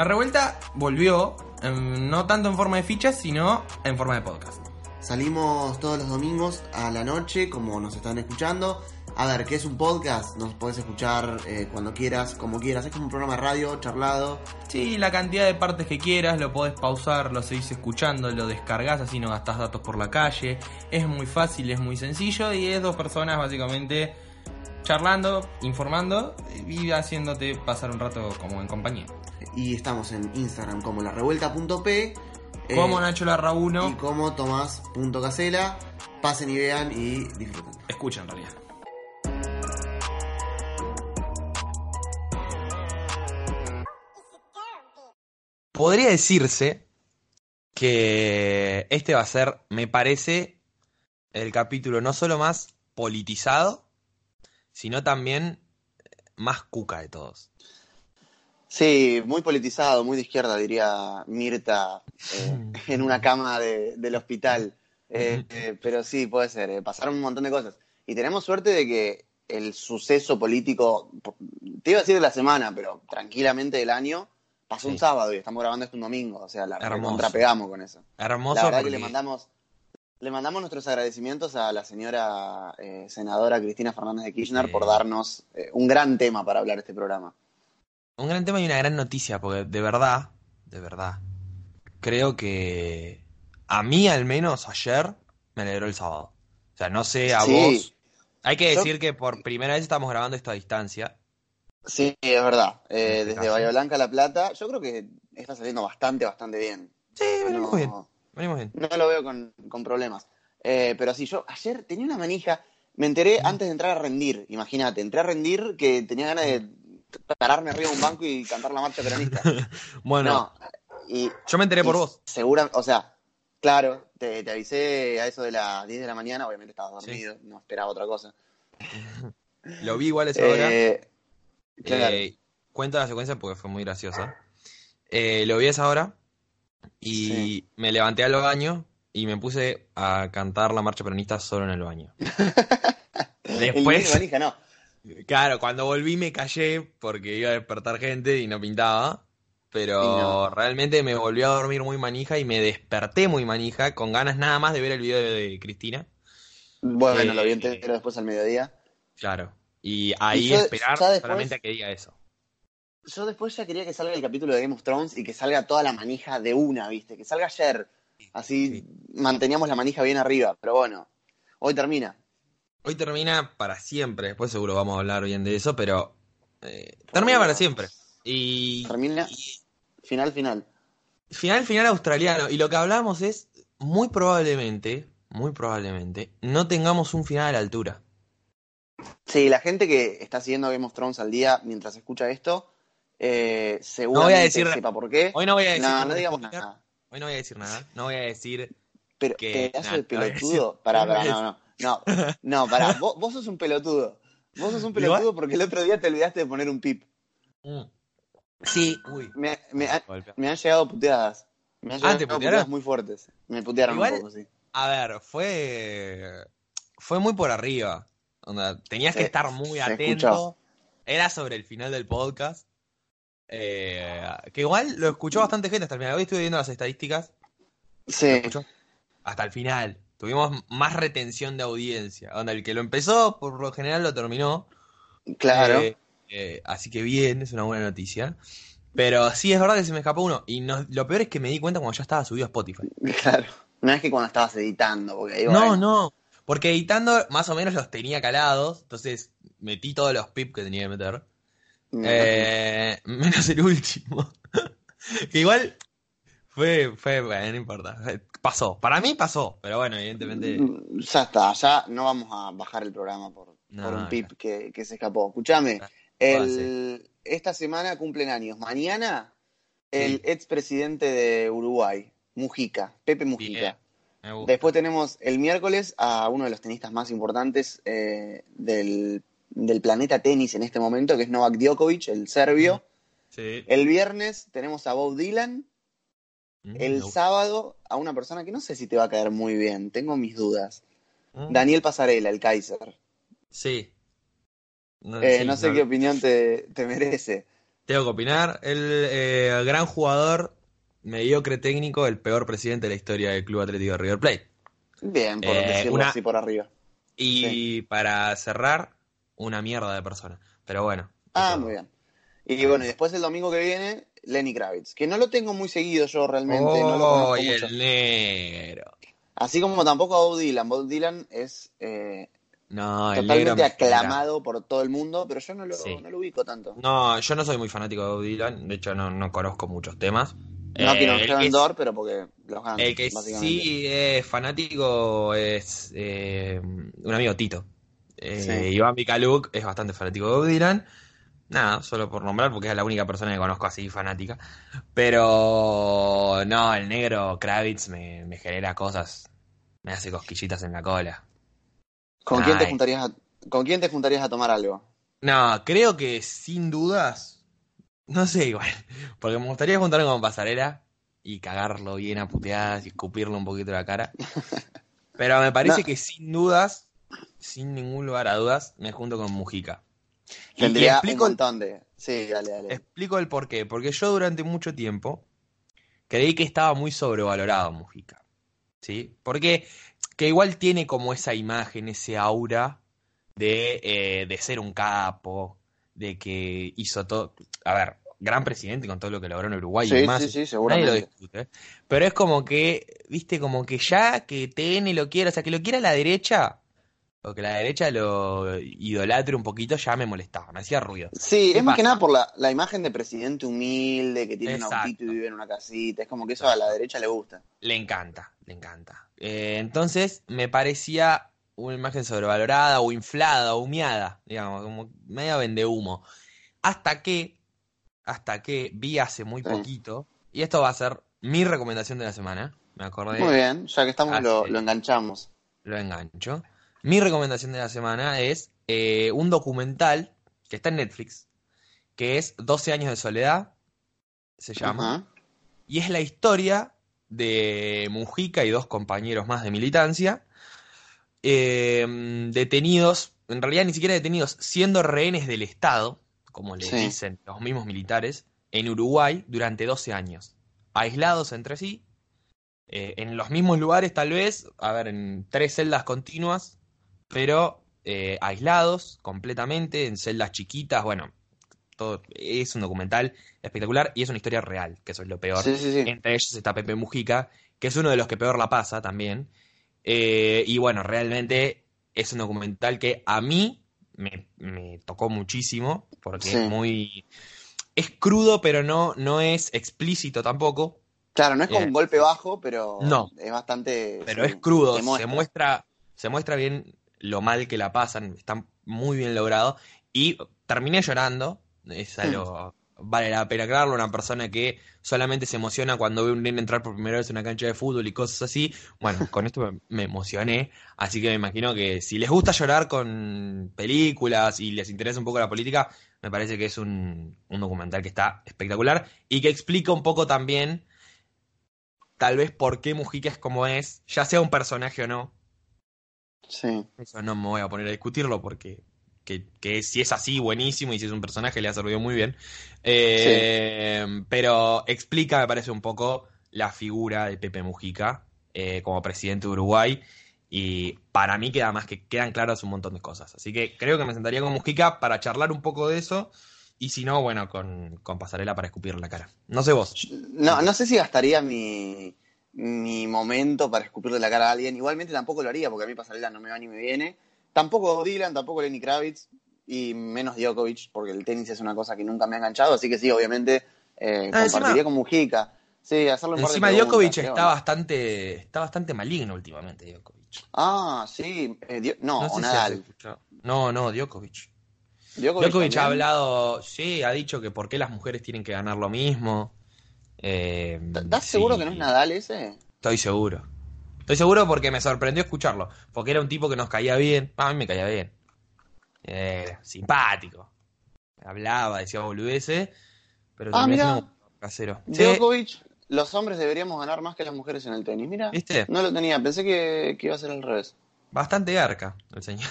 La revuelta volvió, em, no tanto en forma de fichas, sino en forma de podcast. Salimos todos los domingos a la noche, como nos están escuchando. A ver, ¿qué es un podcast? Nos podés escuchar eh, cuando quieras, como quieras. Es como un programa de radio, charlado. Sí, la cantidad de partes que quieras, lo podés pausar, lo seguís escuchando, lo descargas, así no gastás datos por la calle. Es muy fácil, es muy sencillo y es dos personas básicamente charlando, informando y haciéndote pasar un rato como en compañía. Y estamos en Instagram como la revuelta.p. Como eh, Nacho Larra y 1, como Tomás.casela. Pasen y vean y disfruten. escucha en realidad. Podría decirse que este va a ser, me parece, el capítulo no solo más politizado, sino también más cuca de todos. Sí, muy politizado, muy de izquierda, diría Mirta, eh, en una cama de- del hospital. Eh, eh, pero sí, puede ser, pasaron un montón de cosas. Y tenemos suerte de que el suceso político, po- te iba a decir de la semana, pero tranquilamente del año, pasó Sí. un sábado y estamos grabando esto un domingo. O sea, la contrapegamos con eso. Hermoso La verdad porque que le mandamos, le mandamos nuestros agradecimientos a la señora senadora Cristina Fernández de Kirchner por darnos un gran tema para hablar este programa. Un gran tema y una gran noticia, porque de verdad, de verdad, creo que a mí al menos ayer me alegró el sábado. O sea, no sé a Sí. vos. Hay que Yo- decir que por primera vez estamos grabando esto a distancia. Sí, es verdad. Eh, este desde caso. Bahía Blanca a La Plata, yo creo que está saliendo bastante, bastante bien. Sí, venimos No, bien. Venimos bien. no lo veo con, con problemas. Eh, pero sí, yo ayer tenía una manija, me enteré antes de entrar a rendir, imagínate, entré a rendir que tenía ganas de pararme arriba de un banco y cantar la marcha peronista. Bueno, No, y yo me enteré por vos. Segura, o sea, claro, te, te avisé a eso de las 10 de la mañana, obviamente estabas Sí. dormido, no esperaba otra cosa. Lo vi igual esa hora. Eh, claro. Eh, cuento la secuencia porque fue muy graciosa. Eh, lo vi esa hora y Sí. me levanté al baño y me puse a cantar la marcha peronista solo en el baño. Después, no. Claro, cuando volví me callé porque iba a despertar gente y no pintaba. Pero no. realmente me volví a dormir muy manija y me desperté muy manija, con ganas nada más de ver el video de, Cristina. Bueno, Eh, lo vi entero después al mediodía. Claro. Y ahí yo- esperar después- solamente a que diga eso. Yo después ya quería que salga el capítulo de Game of Thrones y que salga toda la manija de una, ¿viste? Que salga ayer. Así manteníamos la manija bien arriba. Pero bueno, hoy termina. Hoy termina para siempre, después seguro vamos a hablar bien de eso, pero eh, termina para siempre. Y Termina final, final. final, final australiano. Y lo que hablamos es, muy probablemente, muy probablemente, no tengamos un final a la altura. Sí, la gente que está siguiendo Game of Thrones al día mientras escucha esto, eh, No seguramente voy a decir- sepa por qué. Hoy no voy a decir No, no digamos nada. Hoy no voy a decir nada. No voy a decir. Pero que- pedazo nah, de no pelotudo. decir- Pará, no voy pará, a no, no. No, no, pará. Vos, vos sos un pelotudo. Vos sos un pelotudo porque el otro día te olvidaste de poner un pip. Mm. Sí, uy. Me, me, han- Golpe. me han llegado puteadas. Me han Ah, llegado puteadas muy fuertes. Me putearon Igual- un poco, sí. A ver, fue. Fue muy por arriba. Onda, tenías que Se- estar muy se atento. escuchó. Era sobre el final del podcast. Eh, que igual lo escuchó bastante gente hasta el final. Hoy estuve viendo las estadísticas. ¿Lo Sí? Hasta el final. Tuvimos más retención de audiencia. Onda, el que lo empezó, por lo general lo terminó. claro. Eh, eh, así que bien, es una buena noticia. Pero sí, es verdad que se me escapó uno. Y no- lo peor es que me di cuenta cuando ya estaba subido a Spotify. Claro. No es que cuando estabas editando, porque ahí No, bueno, no. Porque editando más o menos los tenía calados. Entonces metí todos los pips que tenía que meter. me Eh, menos el último. que igual fue, fue, bueno, no importa. Pasó. Para mí pasó. Pero bueno, evidentemente. imagino. Ya está, ya no vamos a bajar el programa por, No, por un pip que, que se escapó. Escúchame, Ah, el, esta semana cumplen años. Mañana, el Sí. expresidente de Uruguay, Mujica, Pepe Mujica. Bien. Después tenemos el miércoles a uno de los tenistas más importantes eh, del, del planeta tenis en este momento, que es Novak Djokovic, el serbio. Sí. El viernes tenemos a Bob Dylan. Mm, El sábado a una persona que no sé si te va a caer muy bien, tengo mis dudas. Mm, Daniel Pasarela, el Kaiser. Sí. No, Eh, sí, no sé no- qué opinión te, te merece. tengo que opinar. El eh, gran jugador, mediocre técnico, el peor presidente de la historia del Club Atlético de River Plate. Bien, por Eh, decirlo una- así por arriba. Y para cerrar, una mierda de persona. Pero bueno. Ah, muy bien. Y bueno, y después el domingo que viene, Lenny Kravitz, que no lo tengo muy seguido yo realmente, no lo Oh, conozco y mucho. el negro. Así como tampoco a Bob Dylan. Bob Dylan es eh, No, totalmente aclamado por todo el mundo, pero yo no lo, Sí. no lo ubico tanto. No, yo no soy muy fanático de Bob Dylan. De hecho, no, no conozco muchos temas. No Eh, que- Door, pero porque los ganan, El que sí es fanático es eh, un amigo Tito. Eh, Sí. Iván Micaluk es bastante fanático de Bob Dylan. Nada, solo por nombrar, porque es la única persona que conozco así fanática. Pero no, el negro Kravitz me, me genera cosas. Me hace cosquillitas en la cola. ¿Con quién, te juntarías a, ¿Con quién te juntarías a tomar algo? No, creo que sin dudas. No sé, igual. Porque me gustaría juntarme con pasarela y cagarlo bien a puteadas y escupirle un poquito la cara. Pero me parece No. que sin dudas, sin ningún lugar a dudas, me junto con Mujica. Y- y Tendría explico, un montón de... Sí, dale, dale. explico el por qué. Porque yo durante mucho tiempo creí que estaba muy sobrevalorado Mujica. ¿Sí? Porque que igual tiene como esa imagen, ese aura de, eh, de ser un capo, de que hizo todo. A ver, gran presidente con todo lo que logró en Uruguay y Sí, demás. sí, sí, Nadie seguramente. lo discute. Pero es como que, viste, como que ya que TN lo quiera, o sea, que lo quiera la derecha, o que la derecha lo idolatre un poquito, ya me molestaba, me hacía ruido. Sí, ¿Qué es más que nada por la, la imagen de presidente humilde, que tiene un Exacto. autito y vive en una casita. Es como que eso a la derecha le gusta. Le encanta, le encanta. Eh, entonces me parecía una imagen sobrevalorada o inflada o humeada, digamos, como medio vende humo. Hasta que, hasta que vi hace muy Sí. poquito, y esto va a ser mi recomendación de la semana, me acordé, Muy bien, ya que estamos lo, lo enganchamos. lo engancho. Mi recomendación de la semana es eh, un documental que está en Netflix, que es 12 años de soledad, se llama. Y es la historia de Mujica y dos compañeros más de militancia, eh, detenidos, en realidad ni siquiera detenidos, siendo rehenes del Estado, como le Sí. dicen los mismos militares, en Uruguay durante 12 años, aislados entre sí, eh, en los mismos lugares tal vez, a ver, en tres celdas continuas, pero eh, aislados completamente, en celdas chiquitas, bueno, todo es un documental espectacular y es una historia real, que eso es lo peor. Sí, sí, sí. Entre ellos está Pepe Mujica, que es uno de los que peor la pasa también. Eh, y bueno, realmente es un documental que a mí me, me tocó muchísimo, porque es muy... Es crudo, pero no, no es explícito tampoco. Claro, no es como Eh, un golpe bajo, pero no. es bastante. Pero es crudo, se muestra, se muestra bien lo mal que la pasan, está muy bien logrado. Y terminé llorando, es algo, vale la pena aclararlo, una persona que solamente se emociona cuando ve un nene entrar por primera vez en una cancha de fútbol y cosas así. Bueno, con esto me, me emocioné, así que me imagino que si les gusta llorar con películas y les interesa un poco la política, me parece que es un, un documental que está espectacular y que explica un poco también tal vez por qué Mujica es como es, ya sea un personaje o no. Sí. Eso no me voy a poner a discutirlo porque que, que si es así, buenísimo, y si es un personaje le ha servido muy bien. Eh, Pero explica, me parece, un poco la figura de Pepe Mujica eh, como presidente de Uruguay. Y para mí queda más que quedan claras un montón de cosas. Así que creo que me sentaría con Mujica para charlar un poco de eso. Y si no, bueno, con, con Pasarela para escupir la cara. No sé vos. No, no sé si gastaría mi, mi momento para escupirle la cara a alguien. Igualmente tampoco lo haría, porque a mí Pasarela no me va ni me viene. Tampoco Dylan, tampoco Lenny Kravitz, y menos Djokovic, porque el tenis es una cosa que nunca me ha enganchado. Así que sí, obviamente eh, Ah, compartiría encima- con Mujica. Sí, par de Encima Djokovic ¿qué está onda? bastante, está bastante maligno últimamente, Djokovic. Ah, sí. eh, Dio- no, No sé Nadal. No, no, Djokovic. Djokovic, Djokovic ha hablado, sí, ha dicho que por qué las mujeres tienen que ganar lo mismo. Eh, ¿Estás sí, seguro que no es Nadal ese? Estoy seguro. Estoy seguro porque me sorprendió escucharlo. Porque era un tipo que nos caía bien. Ah, A mí me caía bien. Eh, simpático. Hablaba, decía boludeces. Pero Ah, mirá. casero. Sí, Djokovic, los hombres deberíamos ganar más que las mujeres en el tenis. Mira, ¿Viste? no lo tenía. Pensé que, que iba a ser al revés. Bastante garca el señor.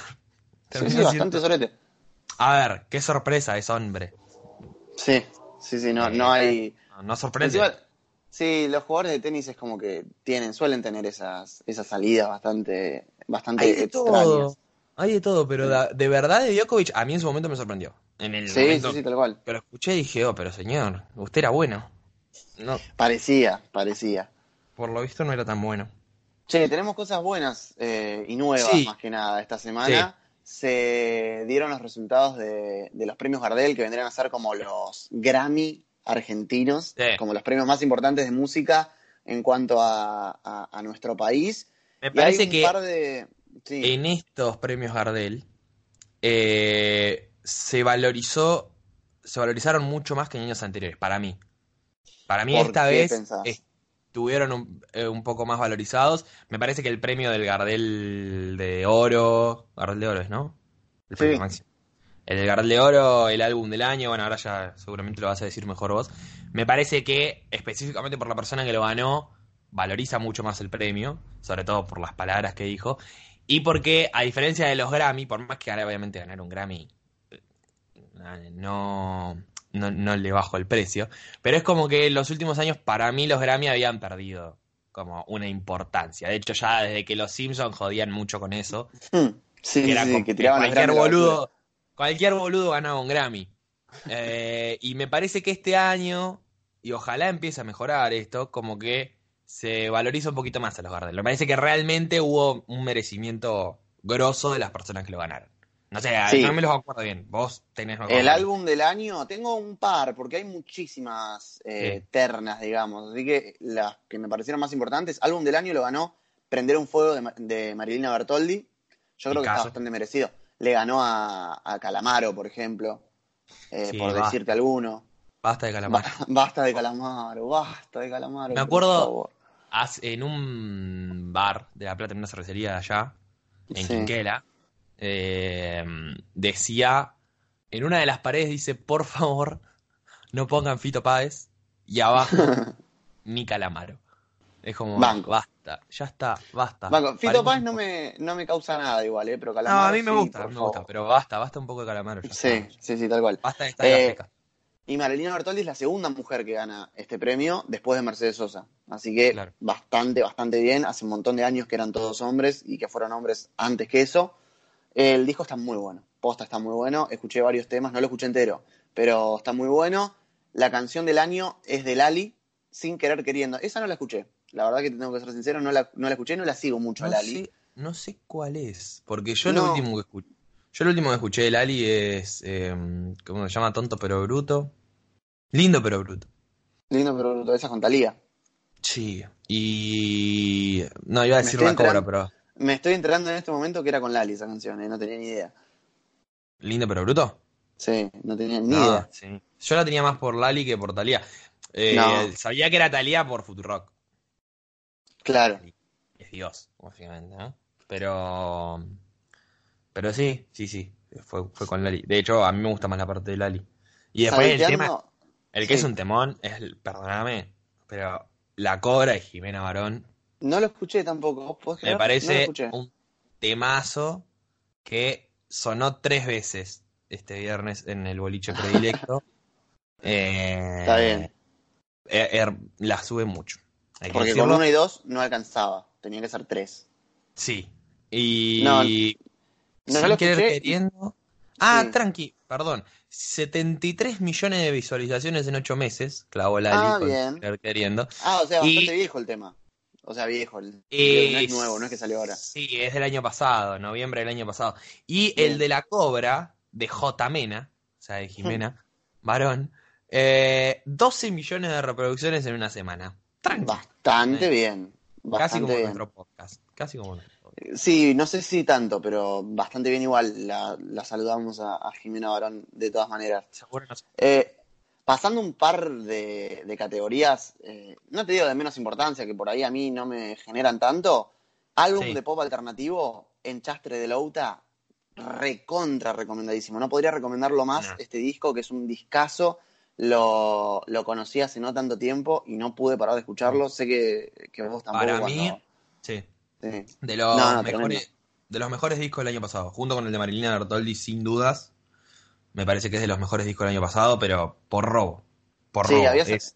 Sí, sí, bastante sorete. A ver, qué sorpresa es hombre. Sí. Sí, sí, no, Eh, no hay. No, no sorprende. Encima, sí, los jugadores de tenis es como que tienen, suelen tener esas, esas salidas bastante, bastante Hay de extrañas. todo. Hay de todo, pero de verdad de Djokovic a mí en su momento me sorprendió. En el Sí, momento sí, sí, tal cual. que lo escuché dije, oh, pero señor, usted era bueno. No, Parecía, parecía. por lo visto no era tan bueno. Che, tenemos cosas buenas eh, y nuevas Sí. más que nada esta semana. Se dieron los resultados de, de los premios Gardel que vendrían a ser como los Grammy argentinos, Sí. como los premios más importantes de música en cuanto a, a- a nuestro país. Me Y hay parece un que par de... Sí, en estos premios Gardel eh, se valorizó, se valorizaron mucho más que en años anteriores, para mí. Para mí ¿Por esta vez pensás? estuvieron un, eh, un poco más valorizados. Me parece que el premio del Gardel de Oro, Gardel de Oro es, ¿no? El premio Sí. máximo. El del Gardel de Oro, el álbum del año, bueno, ahora ya seguramente lo vas a decir mejor vos. Me parece que específicamente por la persona que lo ganó, valoriza mucho más el premio, sobre todo por las palabras que dijo. Y porque, a diferencia de los Grammy, por más que ahora obviamente ganar un Grammy eh, no, no, no le bajo el precio, pero es como que en los últimos años para mí los Grammy habían perdido como una importancia. De hecho, ya desde que los Simpsons jodían mucho con eso, Hmm, sí, que era sí, como que tiraban cualquier boludo, cualquier boludo ganaba un Grammy. Eh, y me parece que este año, y ojalá empiece a mejorar esto, como que se valoriza un poquito más a los Gardel. Me parece que realmente hubo un merecimiento grosso de las personas que lo ganaron. No sé, Sí. no me los acuerdo bien. Vos tenés El álbum del año, tengo un par, porque hay muchísimas eh, Sí. ternas, digamos. Así que las que me parecieron más importantes, álbum del año lo ganó Prender un Fuego de, de Marilina Bertoldi. Yo creo que está bastante merecido. Le ganó a, a Calamaro, por ejemplo, eh, Sí, por decirte alguno. Basta de calamar. Ba- basta de Calamaro, basta de Calamaro. Me acuerdo- en un bar de La Plata, en una cervecería de allá, en Sí. Quinquela, eh, decía, en una de las paredes dice, por favor, no pongan Fito Páez, y abajo, ni Calamaro. Es como, Banco. basta, ya está, basta. Banco, Fito un no me, no me causa nada igual, ¿eh? Pero No, Calamaro a mí me sí, gusta, me gusta, pero basta, basta un poco de Calamaro. ya Sí, está. sí, sí, tal cual. Basta de estar en la Eh, feca. Y Marilina Bertoldi es la segunda mujer que gana este premio después de Mercedes Sosa. Así que Claro. bastante, bastante bien. Hace un montón de años que eran todos hombres y que fueron hombres antes que eso. El disco está muy bueno. Posta está muy bueno. Escuché varios temas, no lo escuché entero, pero está muy bueno. La canción del año es de Lali, sin querer queriendo. Esa no la escuché. La verdad que te tengo que ser sincero, no la, no la escuché, no la sigo mucho a No Lali. sé, no sé cuál es, porque yo No. lo último que escuché, yo lo último que escuché de Lali es, eh, ¿cómo se llama? Tonto pero bruto. Lindo pero bruto. Lindo, pero esa es con Talía. Sí. Y... No, iba a decir la cobra, pero... Me estoy enterando en este momento que era con Lali esa canción, ¿eh? no tenía ni idea. Lindo pero bruto. Sí, no tenía ni No, idea. sí. Yo la tenía más por Lali que por Talía. Eh, No. Sabía que era Talía por Futurock. Claro. Es Dios, básicamente, ¿no? Pero... Pero sí, sí, sí. Fue, fue con Lali. De hecho, a mí me gusta más la parte de Lali. Y después el tema... El que Sí. es un temón es, el- perdóname, pero La Cobra y Jimena Barón No lo escuché tampoco. ¿Vos podés me? No parece un temazo que sonó tres veces este viernes en el boliche predilecto. Eh, Está bien. eh, eh, la sube mucho. Hay que Porque con uno y dos no alcanzaba. Tenía que ser tres. Sí. Y No, no sin lo querer escuché queriendo. Ah, Sí. tranqui, perdón. 73 millones de visualizaciones en 8 meses, clavó Lali Ah, bien. Querer queriendo. Ah, o sea, Y- bastante viejo el tema. O sea, viejo. El... Eh, no es nuevo, no es que salió ahora. Sí, es del año pasado, noviembre del año pasado. Y Bien. el de la cobra, de J. Mena, o sea, de Jimena, varón, eh, 12 millones de reproducciones en una semana. Tranqui. Bastante Eh, bien. Casi como bien. nuestro podcast. Casi como nuestro podcast. Sí, no sé si tanto, pero bastante bien igual. La, la saludamos a, a Jimena Barón de todas maneras. Eh, pasando un par de, de categorías, eh, no te digo de menos importancia, que por ahí a mí no me generan tanto. Álbum Sí. de pop alternativo, Enchastre de Louta, recontra recomendadísimo. No podría recomendarlo más No. este disco, que es un discazo. Lo, lo conocí hace no tanto tiempo y no pude parar de escucharlo. Sé que, que vos tampoco. Para cuando- mí, sí. sí. De los, No, no, mejores, de los mejores discos del año pasado, junto con el de Marilina Bertoldi, sin dudas. Me parece que es de los mejores discos del año pasado, pero por robo. Por Sí, robo. había es-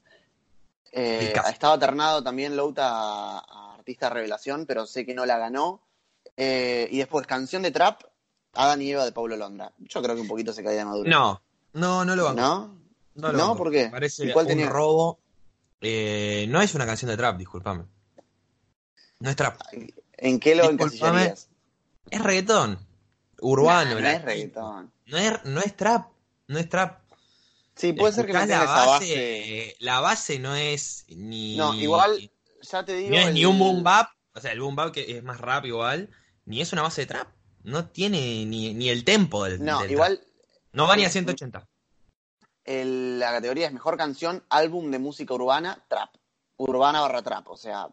eh, estaba ternado también Louta a, a Artista Revelación, pero sé que no la ganó. Eh, y después, canción de trap, Adán y Eva de Pablo Londra. Yo creo que un poquito se caía de maduro. No, no, no lo banco. ¿No? No, lo ¿No? ¿Por qué? Parece ¿Y cuál un tenía? robo. Eh, no es una canción de trap, discúlpame. No es trap. ¿En qué lo encasillarías? Es reggaetón. Urbano. No la- es reggaetón. No es, no es trap. No es trap. Sí, puede ser que no tenga esa base, base. La base no es ni. No, igual, ya te digo. No es el- ni un boom bap. O sea, el boom bap que es más rap igual. Ni es una base de trap. No tiene ni, ni el tempo del. No, del igual trap. No va ni a 180. El- la categoría es mejor canción, álbum de música urbana, trap. Urbana barra trap. O sea,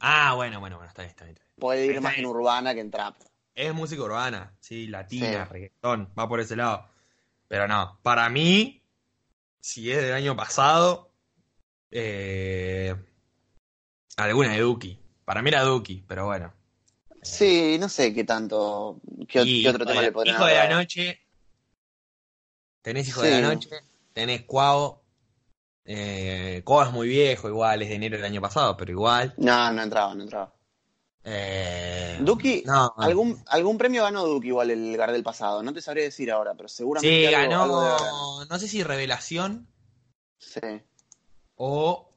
Ah, bueno, bueno, bueno, está bien, está bien. está bien. puede ir Está más bien. en urbana que en trap. Es música urbana, sí, latina, Sí. reggaetón, va por ese lado. Pero no, para mí, si es del año pasado, eh, alguna de Duki. Para mí era Duki, pero bueno. Sí, no sé qué tanto. ¿Qué, o- Y qué otro tema de- le podrían Hijo de la noche. Tenés hijo Sí. de la noche, tenés Cuavo. Eh, es muy viejo, igual, es de enero del año pasado, pero igual. No, no entraba, no entraba. Eh, Duki, no, algún, algún premio ganó Duki igual el Gardel pasado. No te sabría decir ahora, pero seguramente. Sí, algo- ganó, algo no sé si Revelación Sí, o...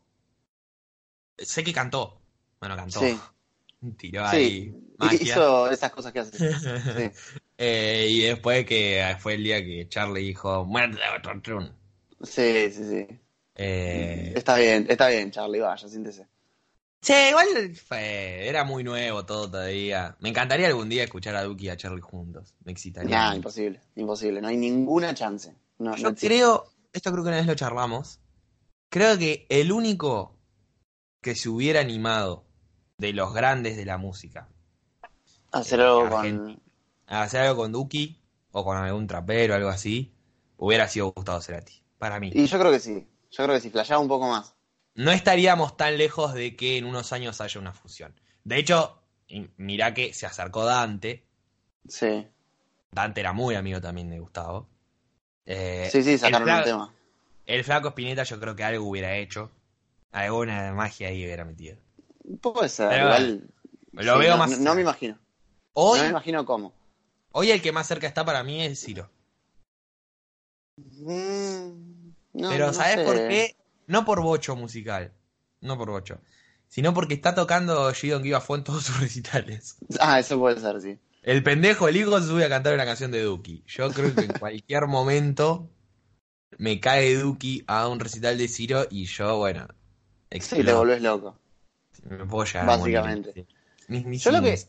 Sé que cantó. Bueno, cantó. sí. Tiró sí. ahí magia. Hizo esas cosas que hace. Sí. Eh, y después que fue el día que Charlie dijo, muerte de otro trun". Sí, sí, sí. Eh, Está bien, está bien, Charlie, vaya, siéntese. sí, igual fue, era muy nuevo todo todavía. Me encantaría algún día escuchar a Duki y a Charlie juntos. Me excitaría. Nah, imposible, imposible. No hay ninguna chance. No, Yo creo, esto creo que una vez lo charlamos, creo que el único que se hubiera animado de los grandes de la música Hacer algo con. Hacer algo con Duki o con algún trapero o algo así, hubiera sido Gustavo Cerati, para mí. Y yo creo que sí. Yo creo que si flasheaba un poco más. No estaríamos tan lejos de que en unos años haya una fusión. De hecho, mirá que se acercó Dante, Sí. Dante era muy amigo también de Gustavo. Eh, Sí, sí, el sacaron fla- tema. El flaco Spinetta yo creo que algo hubiera hecho. Alguna magia ahí hubiera metido. Puede ser, Pero igual. Lo sí, veo no, más. No, no me imagino. hoy, No me imagino cómo. hoy el que más cerca está para mí es Ciro. Mm, no, Pero no ¿sabes sé. por qué? No por bocho musical. No por bocho. Sino porque está tocando Gidon Giva Fue en todos sus recitales. Ah, eso puede ser, sí. El pendejo, el hijo, se sube a cantar una canción de Duki. Yo creo que en cualquier momento me cae Duki a un recital de Ciro y yo, bueno, Sí, te volvés loco. me puedo llegar a morir. Básicamente. Mis- Yo lo que-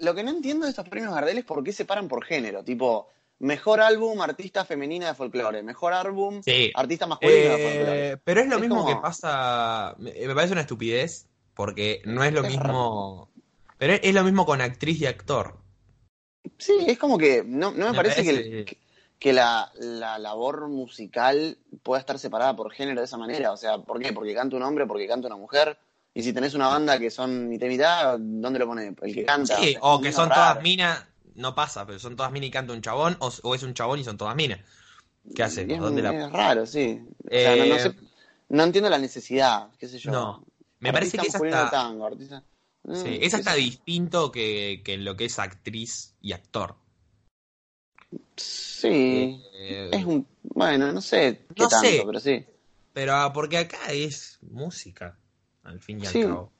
Lo que no entiendo de estos premios Gardel es por qué se paran por género. Tipo, mejor álbum, artista femenina de folclore. Mejor álbum, Sí. artista masculino de folclore. Eh, pero es lo Es mismo como- que pasa. Me parece una estupidez. Porque no es lo Es mismo. Pero es, lo mismo con actriz y actor. Sí, es como que no, no me, Me parece, parece- que, que- que la, la labor musical pueda estar separada por género de esa manera. O sea, ¿por qué? Porque canta un hombre, porque canta una mujer. Y si tenés una banda que son mitad y mitad, ¿dónde lo pone? El que canta. Sí, sea, o que son raro. todas minas. No pasa, pero son todas minas y canta un chabón. O, o es un chabón y son todas minas. ¿Qué hacen? Y Es, ¿Dónde la.? es raro, sí. O sea, no, no Eh, sé- no entiendo la necesidad, qué sé yo. No. Me parece que es hasta. tango, artista- Mm, sí, es hasta distinto que, que en lo que es actriz y actor. Sí. Eh, Es un. Bueno, no sé qué No tanto, sé. pero sí. Pero ah, porque acá es música, al fin y al Sí, cabo.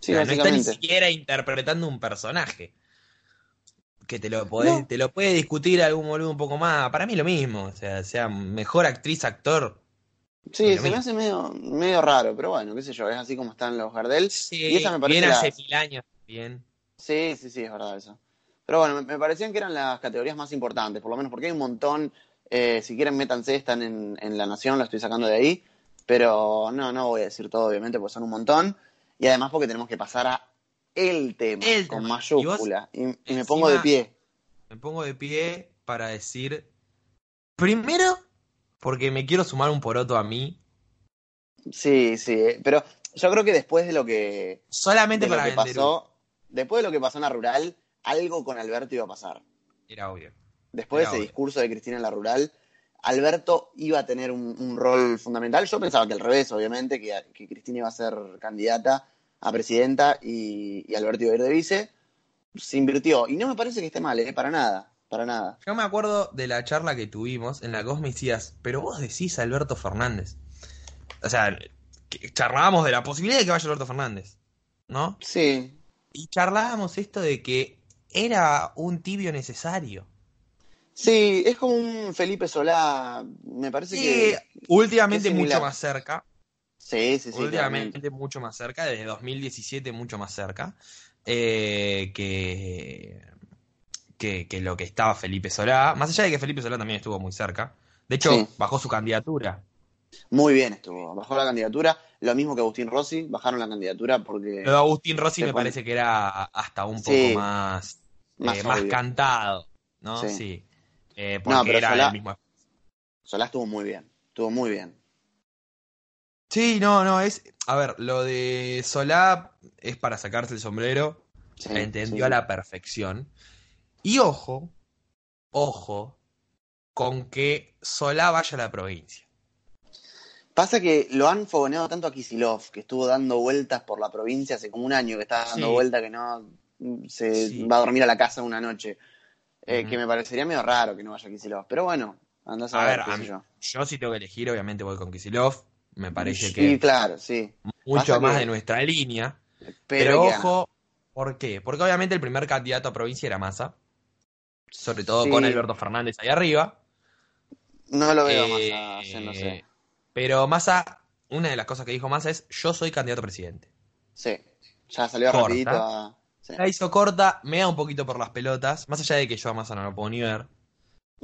Sí, O sea, no está ni siquiera interpretando un personaje. Que te lo podés, No. te lo puede discutir algún boludo un poco más. Para mí lo mismo. O sea, sea mejor actriz, actor. Sí, se me hace medio, medio raro, pero bueno, qué sé yo, es así como están los Gardel. Sí, y esa me parece bien hace las- mil años. Bien. Sí, sí, sí, es verdad eso. Pero bueno, me, me parecían que eran las categorías más importantes, por lo menos porque hay un montón. eh, si quieren, métanse, están en, en La Nación, lo estoy sacando de ahí. Pero no, no voy a decir todo, obviamente, porque son un montón. Y además porque tenemos que pasar a el tema, El con tema. mayúscula. Y, y me pongo de pie. Me pongo de pie para decir. Primero, porque me quiero sumar un poroto a mí. Sí, sí, eh, pero yo creo que después de lo que, Solamente lo para que pasó, después de lo que pasó en la rural, algo con Alberto iba a pasar. Era obvio. Después de ese obvio. discurso de Cristina en la rural, Alberto iba a tener un, un rol fundamental. Yo pensaba que al revés, obviamente, que, que Cristina iba a ser candidata a presidenta y, y Alberto ir de vice. Se invirtió. Y no me parece que esté mal, ¿eh? Para nada. Para nada. Yo me acuerdo de la charla que tuvimos en la que vos me decías, pero vos decís Alberto Fernández. O sea, charlábamos de la posibilidad de que vaya Alberto Fernández, ¿no? Sí. Y charlábamos esto de que era un tibio necesario. Sí, es como un Felipe Solá. Me parece Sí, que. últimamente que mucho más cerca. Sí, sí, sí. últimamente claramente. mucho más cerca, desde 2017 mucho más cerca, eh, que, que, que lo que estaba Felipe Solá. Más allá de que Felipe Solá también estuvo muy cerca. De hecho, Sí. bajó su candidatura. Muy bien estuvo. Bajó la candidatura. Lo mismo que Agustín Rossi. Bajaron la candidatura porque. De Agustín Rossi me pone- parece que era hasta un poco Sí. más, Más eh, más obvio. cantado, ¿no? Sí. Sí. Eh, No, porque pero era Solá- el mismo. Solá estuvo muy bien. Estuvo muy bien. Sí, no, no, es. A ver, lo de Solá es para sacarse el sombrero. Sí, entendió sí, a la perfección. Y ojo, ojo, con que Solá vaya a la provincia. Pasa que lo han fogoneado tanto a Kisilov, que estuvo dando vueltas por la provincia hace como un año, que está dando Sí. vueltas que no se va a dormir a la casa una noche. Eh. Que me parecería medio raro que no vaya Kisilov. Pero bueno, andás a, A ver, a mí- yo. Yo si tengo que elegir, obviamente voy con Kisilov. Me parece Sí, que claro, sí. mucho pasa más que- de nuestra línea. Pero, ojo, ¿por qué? Porque obviamente el primer candidato a provincia era Massa. Sobre todo Sí. con Alberto Fernández ahí arriba. No lo veo Eh, más haciéndose. Pero Massa, una de las cosas que dijo Massa es: Yo soy candidato a presidente. Sí. Ya salió Corta. rapidito a. sí. La hizo corta, me da un poquito por las pelotas. Más allá de que yo a Massa no lo puedo ni ver.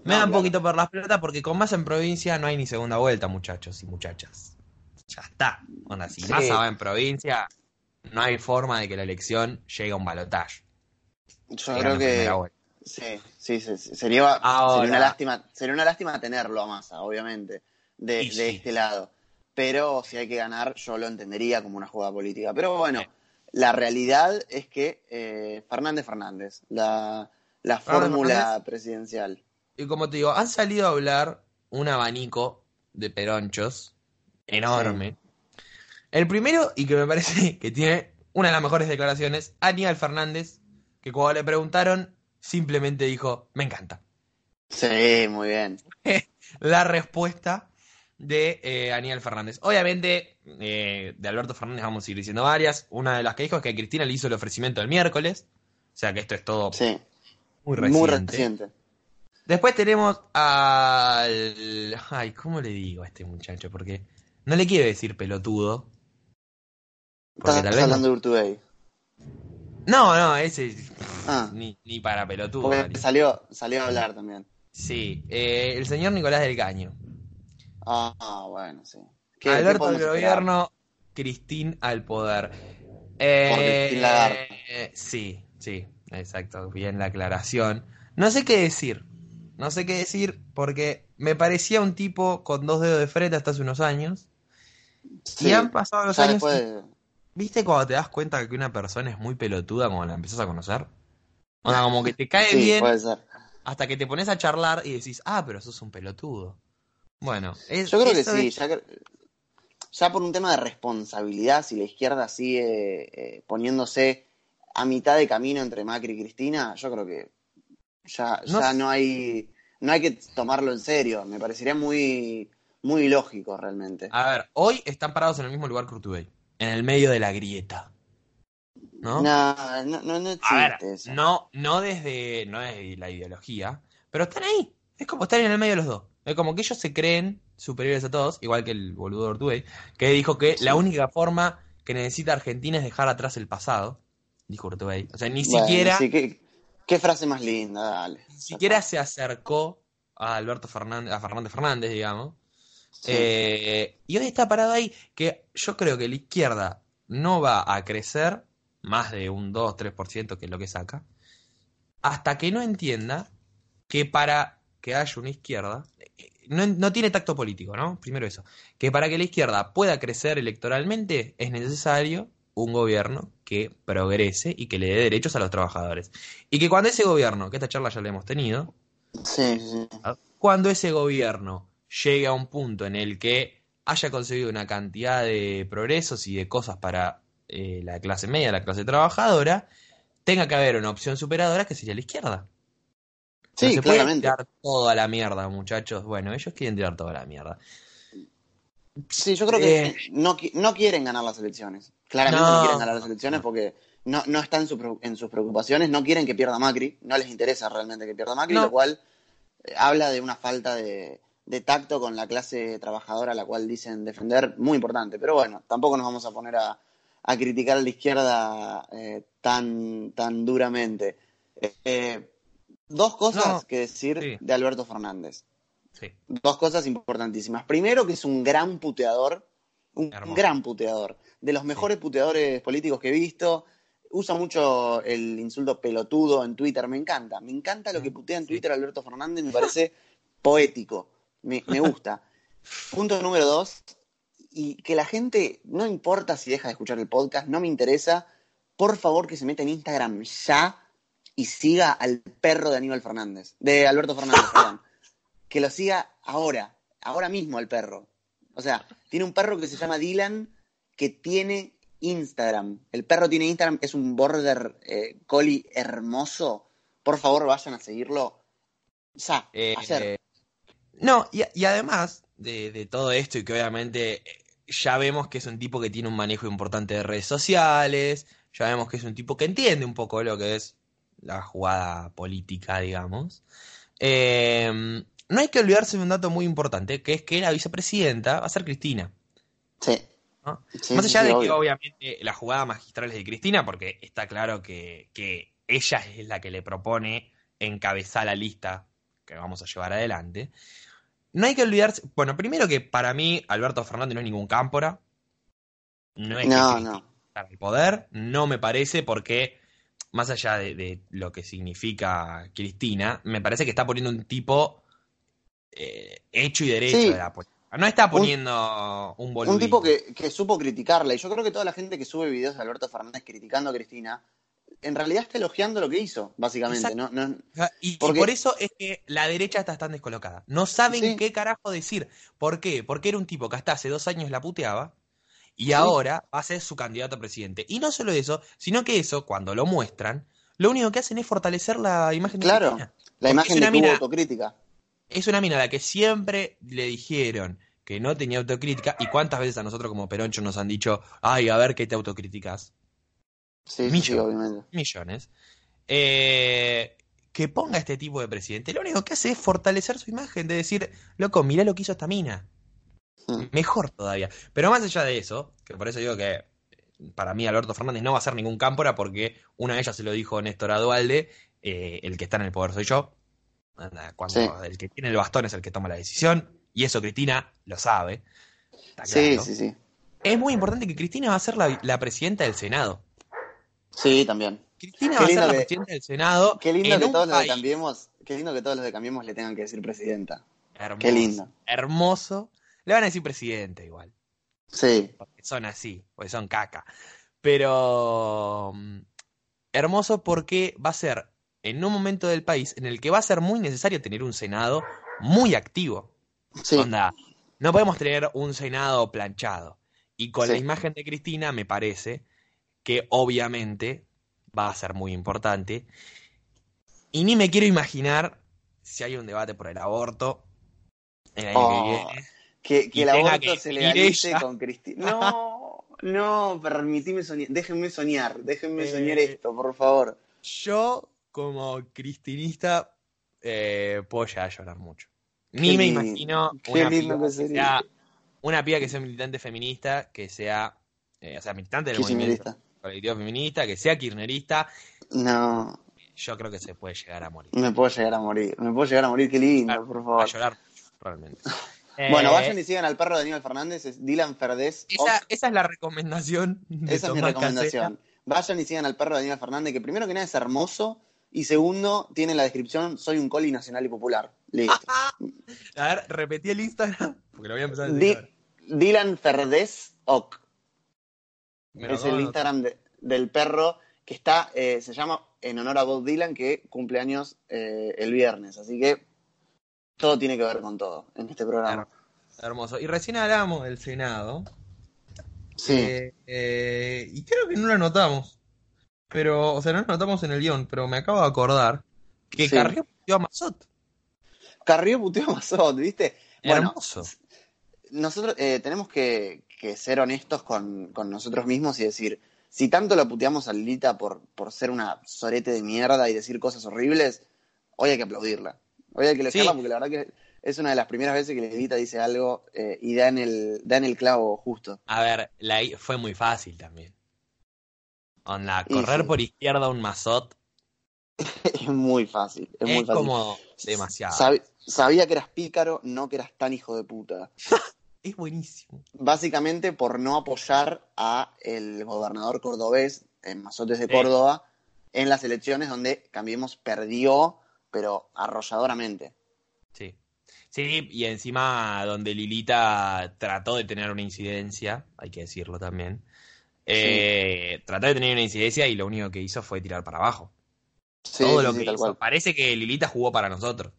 Me No, da un claro. poquito por las pelotas porque con Massa en provincia no hay ni segunda vuelta, muchachos y muchachas. Ya está. Onda, si Sí. Massa va en provincia, no hay forma de que la elección llegue a un balotaje. Yo creo que. Sí, sí, sí, sí. Sería, Ahora. sería una lástima, sería una lástima tenerlo a Massa, obviamente, de, este lado. Pero si hay que ganar, yo lo entendería como una jugada política. Pero bueno, la realidad es que eh, Fernández Fernández, la, la fórmula presidencial. Y como te digo, han salido a hablar un abanico de peronchos enorme. El primero, y que me parece que tiene una de las mejores declaraciones, Aníbal Fernández, que cuando le preguntaron, simplemente dijo, me encanta. Sí, muy bien. La respuesta de eh, Aníbal Fernández. Obviamente, eh, de Alberto Fernández vamos a ir diciendo varias. Una de las que dijo es que Cristina le hizo el ofrecimiento el miércoles. O sea que esto es todo Sí, muy reciente. muy reciente. Después tenemos al. Ay, ¿cómo le digo a este muchacho? Porque no le quiero decir pelotudo. Porque Estás tal vez. hablando No, de Urtubey. no, no, ese. Ah, Ni, ni para pelotudo. porque salió, salió a hablar también. Sí, eh, el señor Nicolás del Caño. Ah, bueno, sí. ¿Qué- qué Alberto esperar? gobierno, Cristín al poder. Eh, Por Cristín Lagarde. eh, sí, sí, exacto, bien la aclaración. No sé qué decir, no sé qué decir porque me parecía un tipo con dos dedos de frente hasta hace unos años. Sí, Y han pasado los años. después ¿Viste cuando te das cuenta que una persona es muy pelotuda cuando la empezás a conocer? O sea, como que te cae Sí, bien puede ser. hasta que te pones a charlar y decís, ah, pero sos un pelotudo. Bueno, es, Yo creo que sí, es- ya, por un tema de responsabilidad, si la izquierda sigue eh, poniéndose a mitad de camino entre Macri y Cristina, yo creo que ya, ya no hay no hay que tomarlo en serio. Me parecería muy, muy ilógico realmente. A ver, hoy están parados en el mismo lugar que Urtubey, en el medio de la grieta. ¿No? No, no, no, no A ver, existe eso. no, no desde, no desde la ideología, pero están ahí. Es como estar en el medio de los dos. Es como que ellos se creen superiores a todos, igual que el boludo de que dijo que Sí. la única forma que necesita Argentina es dejar atrás el pasado, dijo Urtubey. O sea, ni Bueno, siquiera, sí, ¿qué, qué frase más linda, dale. ni siquiera se acercó a Alberto Fernández, a Fernández Fernández, digamos. Sí. Eh, y hoy está parado ahí que yo creo que la izquierda no va a crecer más de un 2-3% que es lo que saca, hasta que no entienda que para que haya una izquierda, eh, no, no tiene tacto político, ¿no? Primero eso, que para que la izquierda pueda crecer electoralmente es necesario un gobierno que progrese y que le dé derechos a los trabajadores. Y que cuando ese gobierno, que esta charla ya la hemos tenido, Sí, sí. cuando ese gobierno llegue a un punto en el que haya conseguido una cantidad de progresos y de cosas para eh, la clase media, la clase trabajadora, tenga que haber una opción superadora que sería la izquierda. Sí, no se puede claramente. tirar toda la mierda, muchachos. Bueno, ellos quieren tirar toda la mierda. Sí, yo creo que Eh. no, no quieren ganar las elecciones. Claramente No. no, quieren ganar las elecciones porque no, no están en, su en sus preocupaciones, no quieren que pierda Macri, no les interesa realmente que pierda Macri, lo cual eh, habla de una falta de, de tacto con la clase trabajadora a la cual dicen defender, muy importante. Pero bueno, tampoco nos vamos a poner a, a criticar a la izquierda eh, tan, tan duramente. Eh, dos cosas No, que decir sí. de Alberto Fernández Sí. dos cosas importantísimas. Primero, que es un gran puteador, un Hermoso. gran puteador, de los mejores puteadores políticos que he visto. Usa mucho el insulto pelotudo en Twitter, me encanta. Me encanta lo que putea en. Twitter Alberto Fernández, me parece poético, me, me gusta. Punto número dos, y que la gente, no importa si deja de escuchar el podcast, no me interesa, por favor que se meta en Instagram ya y siga al perro de Aníbal Fernández, de Alberto Fernández, perdón. Que lo siga ahora, ahora mismo al perro. O sea, tiene un perro que se llama Dylan que tiene Instagram. El perro tiene Instagram, es un border eh, collie hermoso. Por favor, vayan a seguirlo. Ya, Eh, ayer. eh, no, y, y además de, de todo esto, y que obviamente eh, ya vemos que es un tipo que tiene un manejo importante de redes sociales, ya vemos que es un tipo que entiende un poco lo que es la jugada política, digamos. Eh, no hay que olvidarse de un dato muy importante, que es que la vicepresidenta va a ser Cristina. Sí. ¿no? Sí, Más allá sí, de que obviamente la jugada magistral es de Cristina, porque está claro que, que ella es la que le propone encabezar la lista que vamos a llevar adelante. No hay que olvidarse, bueno, primero que para mí Alberto Fernández no es ningún cámpora. No es que No, Cristina no. para el poder, no me parece porque más allá de, de lo que significa Cristina, me parece que está poniendo un tipo eh, hecho y derecho Sí. de la política. No está poniendo un, boludito. Un tipo que, que supo criticarla. Y yo creo que toda la gente que sube videos de Alberto Fernández criticando a Cristina, en realidad está elogiando lo que hizo, básicamente. No, Y, por eso es que la derecha está tan descolocada. No saben Sí. qué carajo decir. ¿Por qué? Porque era un tipo que hasta hace dos años la puteaba y ahora va a ser su candidato a presidente. Y no solo eso, sino que eso, cuando lo muestran, lo único que hacen es fortalecer la imagen de Claro. La imagen de mina- autocrítica. Es una mina a la que siempre le dijeron que no tenía autocrítica. ¿Y cuántas veces a nosotros como Peroncho nos han dicho, ay, a ver qué te autocriticas? Sí, sí, sí, obviamente. millones, eh, que ponga este tipo de presidente, lo único que hace es fortalecer su imagen, de decir, loco, mirá lo que hizo esta mina. Mm. Mejor todavía. Pero más allá de eso, que por eso digo que para mí Alberto Fernández no va a ser ningún cámpora, porque una de ellas se lo dijo Néstor Adualde, eh, el que está en el poder soy yo. Cuando Sí. el que tiene el bastón es el que toma la decisión, y eso Cristina lo sabe. Está Sí, claro. sí, sí. Es muy importante que Cristina va a ser la, la presidenta del Senado. Sí, también. Cristina Qué va a ser lindo la que- presidenta del Senado. Qué lindo que todos los de Cambiemos, qué lindo que todos los de Cambiemos le tengan que decir presidenta. Hermoso, Qué lindo. Hermoso. Le van a decir presidente igual. Sí, Porque son así, porque son caca. Pero mm, hermoso porque va a ser en un momento del país en el que va a ser muy necesario tener un Senado muy activo. sí. Onda, no podemos tener un Senado planchado. Y con la imagen de Cristina me parece que obviamente va a ser muy importante. Y ni me quiero imaginar si hay un debate por el aborto el año Oh, que viene. Que, que Y el aborto que se legalice ella. con Cristina. No, no, permitime soñar. Déjenme soñar, déjenme Eh, soñar esto, por favor. Yo, como cristinista, eh, puedo llegar a llorar mucho. Ni Qué me imagino una piba que sería. sea una piba que sea militante feminista, que sea, eh, o sea, militante del movimiento. Colectivo feminista, que sea kirchnerista, No, yo creo que se puede llegar a morir. me puedo llegar a morir. Me puedo llegar a morir, qué lindo, Claro, por Va a favor. llorar, realmente. Bueno, Eh, vayan y sigan al perro de Aníbal Fernández, es Dylan Ferdés. esa, esa es la recomendación de Esa es mi recomendación. Vayan y sigan al perro de Aníbal Fernández, que primero que nada es hermoso. Y segundo, tiene en la descripción, soy un coli nacional y popular. Listo. A ver, repetí el Instagram, porque lo voy a empezar a decir. Dylan Ferdés Oc. Es el Instagram de- del perro que está, eh, se llama en honor a Bob Dylan, que cumple años eh, el viernes. Así que todo tiene que ver con todo en este programa. Hermoso. Y recién hablamos del Senado. Sí. Eh, eh, y creo que no lo anotamos. Pero, o sea, no lo anotamos en el guion, pero me acabo de acordar que Sí. Carrió puteó a Mazot. Carrió puteó a Mazot, ¿viste? Bueno, Hermoso. nosotros eh, tenemos que, que ser honestos con, con nosotros mismos y decir, si tanto lo puteamos a Lilita por, por ser una sorete de mierda y decir cosas horribles, hoy hay que aplaudirla. Hoy hay que elogiarla Sí. porque la verdad que es una de las primeras veces que Lilita dice algo eh, y da en, el, da en el clavo justo. A ver, la fue muy fácil también. Onda, Y correr sí. por izquierda un Mazot es muy fácil, es, es, muy fácil. como demasiado. Sab- sabía que eras pícaro, no que eras tan hijo de puta. Es buenísimo. Básicamente por no apoyar a el gobernador cordobés en Mazotes de Sí. Córdoba en las elecciones donde Cambiemos perdió, pero arrolladoramente. Sí. Sí, y encima donde Lilita trató de tener una incidencia, hay que decirlo también. eh, Trató de tener una incidencia y lo único que hizo fue tirar para abajo. Sí, Todo sí, lo sí, que tal hizo. cual. Parece que Lilita jugó para nosotros.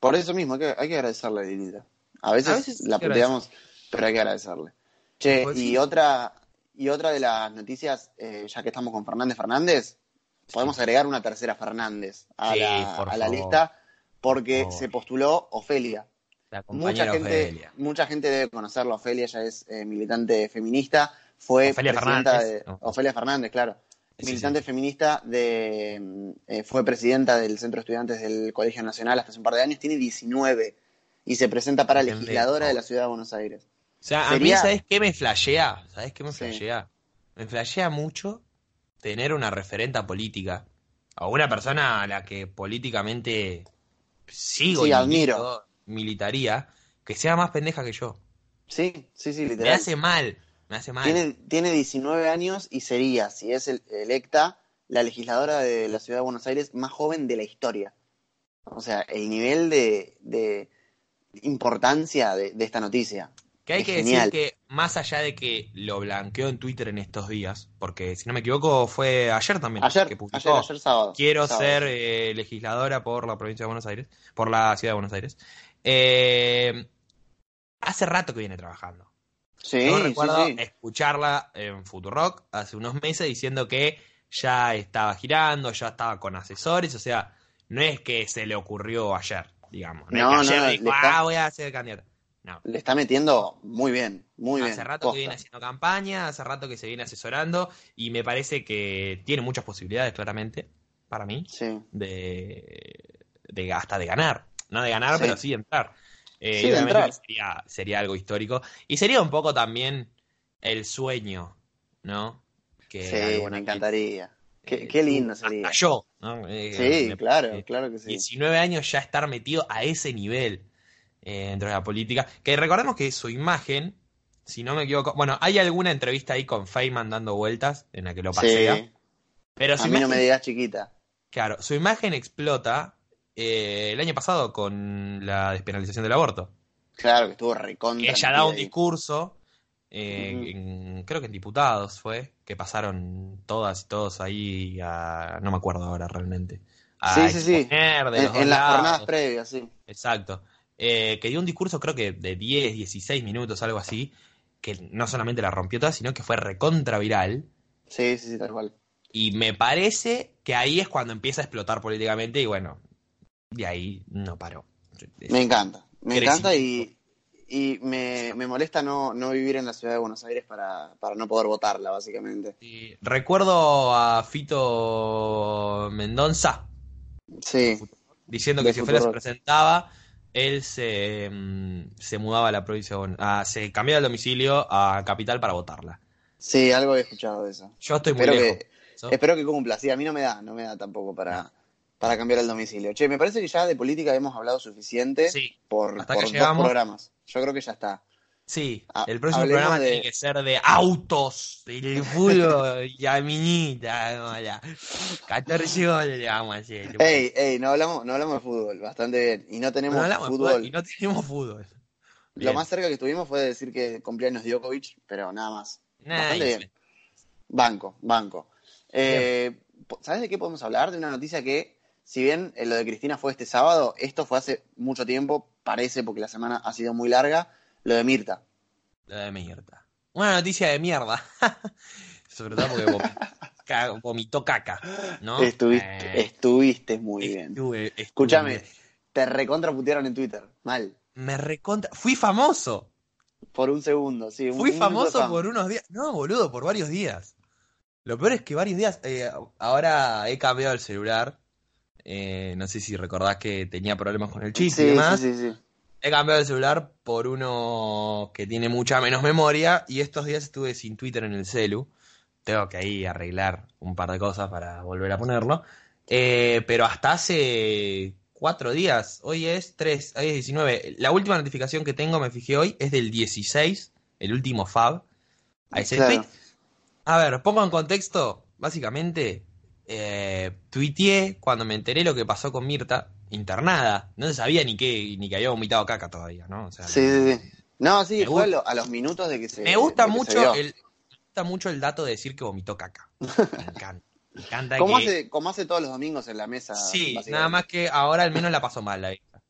Por eso mismo, hay que, hay que agradecerle a Lilita. A veces, A veces la puteamos, pero hay que agradecerle. Che, Pues y sí. otra y otra de las noticias, eh, ya que estamos con Fernández Fernández, podemos agregar una tercera Fernández a Sí, la, a la lista porque Por se postuló Ofelia. La Mucha gente, Ofelia. mucha gente debe conocerla. Ofelia ella es eh, militante feminista. Fue Ofelia presidenta Fernández, de. no. Ofelia Fernández, claro. Sí, militante sí. feminista de. eh, fue presidenta del Centro de Estudiantes del Colegio Nacional hasta hace un par de años. Tiene 19 y se presenta para legisladora de la ciudad de Buenos Aires. O sea, a Sería- mí, ¿sabes qué me flashea? ¿Sabes qué me Sí. flashea? Me flashea mucho tener una referenta política. O una persona a la que políticamente sigo Sí, y admiro. militaría, que sea más pendeja que yo. Sí, sí, sí, Me literal. hace mal, me hace mal. Tiene, tiene 19 años y sería, si es el- electa, la legisladora de la ciudad de Buenos Aires más joven de la historia. O sea, el nivel de, de importancia de, de esta noticia. Que hay es que genial. decir que, más allá de que lo blanqueó en Twitter en estos días, porque si no me equivoco fue ayer también Ayer, que publicó, ayer, ayer sábado. quiero Sábado. ser eh, legisladora por la provincia de Buenos Aires, por la ciudad de Buenos Aires. Eh, hace rato que viene trabajando. Sí, Yo sí, recuerdo sí. escucharla en Futurock hace unos meses diciendo que ya estaba girando, ya estaba con asesores, o sea, no es que se le ocurrió ayer, digamos. No, No, es que ayer no, dijo, le está- ah, voy a ser candidata. No. Le está metiendo muy bien, muy bien. Hace rato posta. que viene haciendo campaña, hace rato que se viene asesorando y me parece que tiene muchas posibilidades, claramente, para mí, Sí. de, de hasta de ganar. No de ganar, Sí. pero sí de entrar. Eh, Sí, de entrar. Sería, sería algo histórico. Y sería un poco también el sueño, ¿no? Que Sí, me encantaría. Qué, qué lindo hasta sería. yo, ¿no? Eh, Sí, me- claro, eh, claro que sí. 19 años ya estar metido a ese nivel eh, dentro de la política. Que recordemos que su imagen, si no me equivoco, bueno, hay alguna entrevista ahí con Feynman dando vueltas en la que lo pasea. Sí. Pero A mí no me digas chiquita. claro, su imagen explota eh, el año pasado con la despenalización del aborto. Claro que estuvo recontra. Ella da un ahí. discurso, eh, en- creo que en diputados fue, que pasaron todas y todos ahí a, no me acuerdo ahora realmente. A Sí, sí, sí. En, las jornadas previas, sí. Exacto. Eh, que dio un discurso creo que de 10, 16 minutos, algo así, que no solamente la rompió toda, sino que fue recontra viral. Sí, sí, sí, tal cual. Y me parece que ahí es cuando empieza a explotar políticamente y bueno, de ahí no paró. Me encanta. Me Crecimiento. encanta y, y me, me molesta no, no vivir en la ciudad de Buenos Aires para, para no poder votarla, básicamente. Y recuerdo a Fito Mendonza Sí, diciendo De que si Ofelia se presentaba, él se, mm, se mudaba a la provincia de Buenos- ah, se cambiaba el domicilio a Capital para votarla. sí, algo he escuchado de eso. Yo estoy muy Espero lejos. espero que cumpla. Sí, a mí no me da, no me da tampoco para, para cambiar el domicilio. Che, me parece que ya de política hemos hablado suficiente Sí, por, por dos llegamos. programas. Yo creo que ya está. Sí, Ha- el próximo hablemos programa de- tiene que ser de autos, del fútbol y a miñita, hola. 14 goles le vamos a hacer. Ey, ey, no hablamos, no hablamos de fútbol, bastante bien. Y no tenemos No hablamos de fútbol. fútbol y no tenemos fútbol. Lo más cerca que estuvimos fue decir que cumpleaños Djokovic, pero nada más. Bastante bien. Banco, banco. Eh, ¿Sabes de qué podemos hablar? De una noticia que si bien eh, lo de Cristina fue este sábado, esto fue hace mucho tiempo, parece, porque la semana ha sido muy larga, lo de Mirta. Lo de Mirta. Una noticia de mierda. Sobre todo porque vomitó, ca- vomitó caca, ¿no? Estuviste, Eh, estuviste muy bien. estuve- Escúchame, te recontraputearon en Twitter, mal. Me recontra. Fui famoso. Por un segundo, sí. un- Fui un famoso por unos días. No, boludo, por varios días. Lo peor es que varios días. eh, ahora he cambiado el celular. Eh, no sé si recordás que tenía problemas con el chip Sí, y demás. sí, sí, sí. He cambiado el celular por uno que tiene mucha menos memoria. Y estos días estuve sin Twitter en el celu. Tengo que ahí arreglar un par de cosas para volver a ponerlo. Eh, pero hasta hace cuatro días. Hoy es 3, hoy es 19. La última notificación que tengo, me fijé hoy, es del 16, el último Fab. A ese Claro. tweet. A ver, pongo en contexto. Básicamente, eh, tuiteé cuando me enteré lo que pasó con Mirta, internada. No se sabía ni que, ni que había vomitado caca todavía, ¿no? O sea, Sí, sí, sí. No, sí, fue a, gusta- lo- a los minutos de que se. me gusta se mucho el, me gusta mucho el dato de decir que vomitó caca. Me encanta. Me encanta Como que- hace, como hace todos los domingos en la mesa. Sí, nada más que ahora al menos la pasó mal la vieja.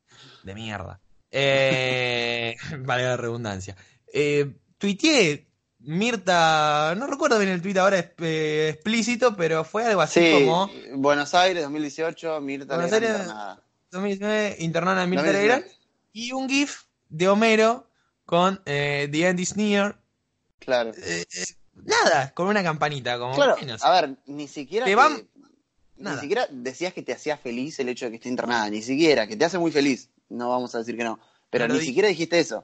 De mierda. Eh, vale la redundancia. Eh, tuiteé Mirta, no recuerdo bien el tuit ahora es- eh, explícito, pero fue algo así Sí, como Buenos Aires 2018, Mirta Buenos Legrand Aires- internada. 2019 internada en Mirta 2019. Legrand y un GIF de Homero con eh, The End is Near. Claro. Eh, nada, con una campanita, como Claro, a ver, ni siquiera. Te van- Ni nada. siquiera decías que te hacía feliz el hecho de que esté internada, ni siquiera, que te hace muy feliz. No vamos a decir que no. Pero Pero ni di- siquiera dijiste eso.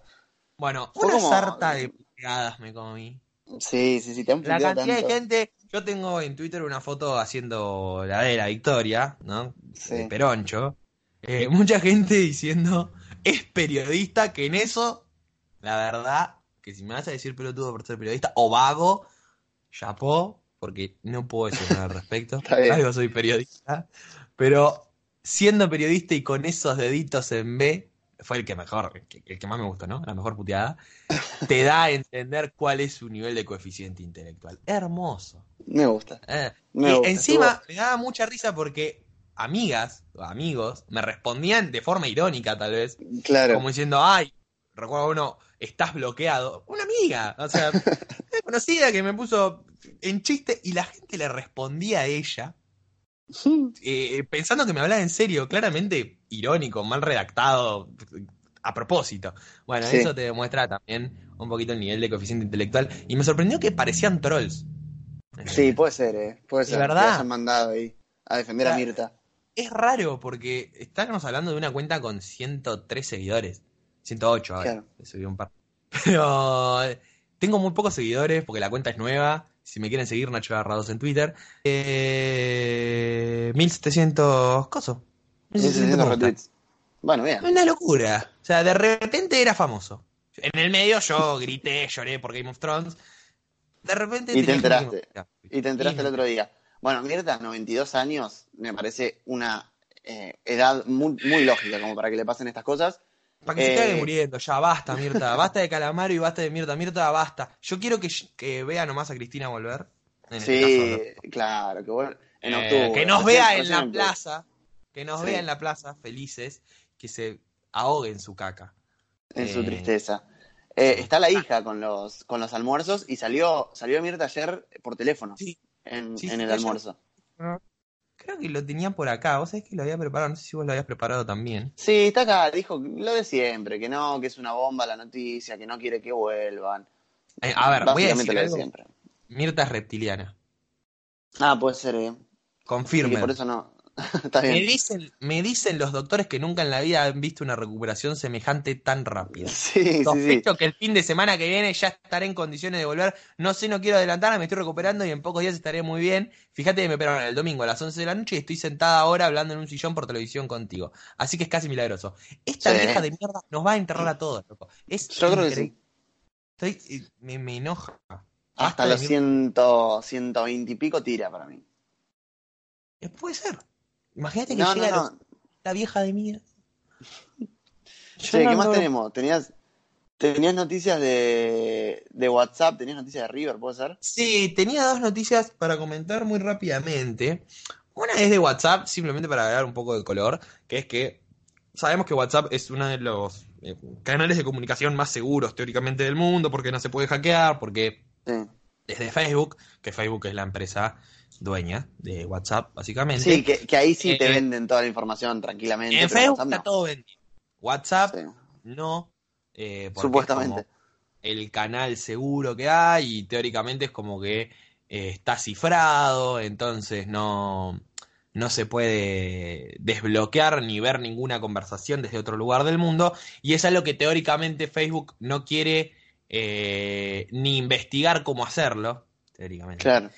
Bueno, Fue una como- sarta de pegadas me comí. Sí, sí, sí, te han La cantidad tanto. de gente. Yo tengo en Twitter una foto haciendo la de la victoria, ¿no? Sí. De Peroncho. Eh, mucha gente diciendo, es periodista, que en eso, la verdad, que si me vas a decir pelotudo por ser periodista, o vago, chapó, porque no puedo decir nada al respecto. Algo soy periodista. Pero siendo periodista y con esos deditos en B, fue el que mejor, el que, más me gustó, ¿no? La mejor puteada. Te da a entender cuál es su nivel de coeficiente intelectual. Hermoso. Me gusta. Eh, Me y gusta, encima me daba mucha risa porque amigas o amigos me respondían de forma irónica, tal vez, Claro. como diciendo, ay, recuerdo uno, estás bloqueado. Una amiga, o sea, una conocida que me puso en chiste y la gente le respondía a ella. eh, pensando que me hablaba en serio, claramente irónico, mal redactado, a propósito. Bueno, Sí. eso te demuestra también un poquito el nivel de coeficiente intelectual. Y me sorprendió que parecían trolls. Sí, puede ser, ¿eh? Puede De ser. verdad. Que hayan mandado ahí a defender a Claro. Mirta. Es raro porque estamos hablando de una cuenta con 103 seguidores. 108 ahora. Claro. Subí un par. Pero eh, tengo muy pocos seguidores porque la cuenta es nueva. Si me quieren seguir, Nacho Agarrados en Twitter. Eh, 1700 cosos. 1600 me gusta. retweets. Bueno, bien. Una locura. O sea, de repente era famoso. En el medio yo grité, lloré por Game of Thrones. De repente Y te enteraste. Y te enteraste el otro día. Bueno, Mirta, 92 años, me parece una eh, edad muy, muy lógica como para que le pasen estas cosas. Para que se Eh, cague muriendo, ya basta, Mirta. Basta de Calamaro y basta de Mirta. Mirta, basta. Yo quiero que, que vea nomás a Cristina volver. En este Sí, claro, que bueno, en eh, octubre. que nos vea en la plaza. Que nos Sí. vea en la plaza, felices. Que se ahogue en su caca. En su Eh, tristeza. Eh, está la hija con los, con los almuerzos y salió, salió Mirta ayer por teléfono Sí. en, Sí, en sí, el almuerzo. Creo que lo tenía por acá. Vos sabés que lo había preparado. No sé si vos lo habías preparado también. Sí, está acá, dijo lo de siempre, que no, que es una bomba la noticia, que no quiere que vuelvan. Eh, a ver, voy a decir lo de algo. siempre. Mirta es reptiliana. Ah, puede ser, eh. Confirme. Por eso no. está Me dicen, me dicen los doctores que nunca en la vida han visto una recuperación semejante tan rápida. Sí, sí, sí. Sospecho que el fin de semana que viene ya estaré en condiciones de volver. No sé, no quiero adelantarme, me estoy recuperando y en pocos días estaré muy bien. Fíjate que me operaron el domingo a las 11 de la noche y estoy sentada ahora hablando en un sillón por televisión contigo. Así que es casi milagroso. Esta Sí. vieja de mierda nos va a enterrar a todos, loco. Es Yo creo que sí. Estoy, eh, me, me enoja. Hasta Basta los de 100, 120 y pico tira para mí. Eh, Puede ser. Imagínate que No, llega no, no. la vieja de mierda. Che, ¿qué más tenemos? Tenías, tenías noticias de, de WhatsApp, tenías noticias de River, ¿puede ser? Sí, tenía dos noticias para comentar muy rápidamente. Una es de WhatsApp, simplemente para dar un poco de color, que es que sabemos que WhatsApp es uno de los eh, canales de comunicación más seguros teóricamente del mundo, porque no se puede hackear, porque Sí. desde Facebook, que Facebook es la empresa dueña de WhatsApp, básicamente. Sí, que, que ahí sí te Eh, venden toda la información tranquilamente. en Facebook WhatsApp está no. todo vendido. WhatsApp Sí. no, eh, Supuestamente. es como el canal seguro que hay y teóricamente es como que eh, está cifrado, entonces no, no se puede desbloquear ni ver ninguna conversación desde otro lugar del mundo y es algo que teóricamente Facebook no quiere eh, ni investigar cómo hacerlo, teóricamente. Claro.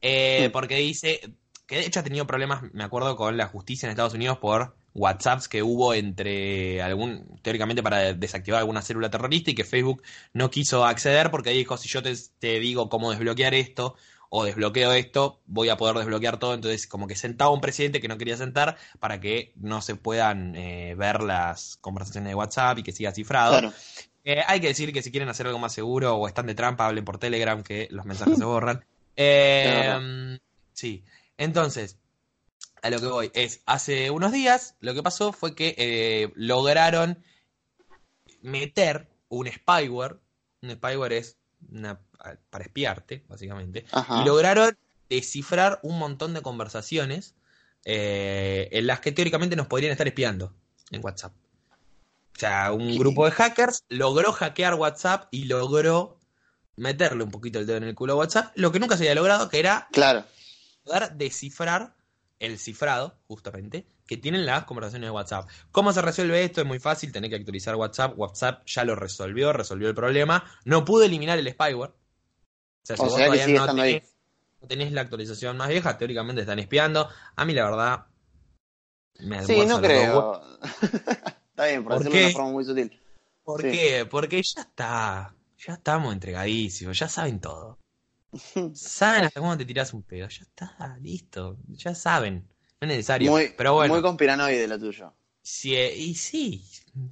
Eh, Sí. Porque dice que de hecho ha tenido problemas, me acuerdo, con la justicia en Estados Unidos por WhatsApps que hubo entre algún, teóricamente para desactivar alguna célula terrorista y que Facebook no quiso acceder porque dijo, si yo te, te digo cómo desbloquear esto o desbloqueo esto, voy a poder desbloquear todo. Entonces, como que sentaba un presidente que no quería sentar para que no se puedan eh, ver las conversaciones de WhatsApp y que siga cifrado. Claro. Eh, hay que decir que si quieren hacer algo más seguro o están de trampa, hablen por Telegram, que los mensajes se borran. Eh, sí, entonces, a lo que voy es, hace unos días lo que pasó fue que eh, lograron meter un spyware. Un spyware es una, para espiarte, básicamente. Ajá. Y lograron descifrar un montón de conversaciones eh, en las que teóricamente nos podrían estar espiando en WhatsApp. O sea, un ¿Qué? grupo de hackers logró hackear WhatsApp y logró meterle un poquito el dedo en el culo a WhatsApp, lo que nunca se había logrado, que era Claro. poder descifrar el cifrado, justamente, que tienen las conversaciones de WhatsApp. ¿Cómo se resuelve esto? Es muy fácil, tenés que actualizar WhatsApp. WhatsApp ya lo resolvió, resolvió el problema. No pudo eliminar el spyware. O sea, si O vos sea todavía no ahí. tenés, no tenés la actualización más vieja, teóricamente están espiando. A mí, la verdad, me Sí, no creo. Está bien, por ¿Por decirlo de una forma muy sutil. ¿Por Sí. qué? Porque ya está. Ya estamos entregadísimos, ya saben todo. Saben hasta cuándo te tirás un pedo. Ya está, listo. Ya saben. No es necesario. Muy, Pero bueno, muy conspiranoide lo tuyo. si, eh, y sí,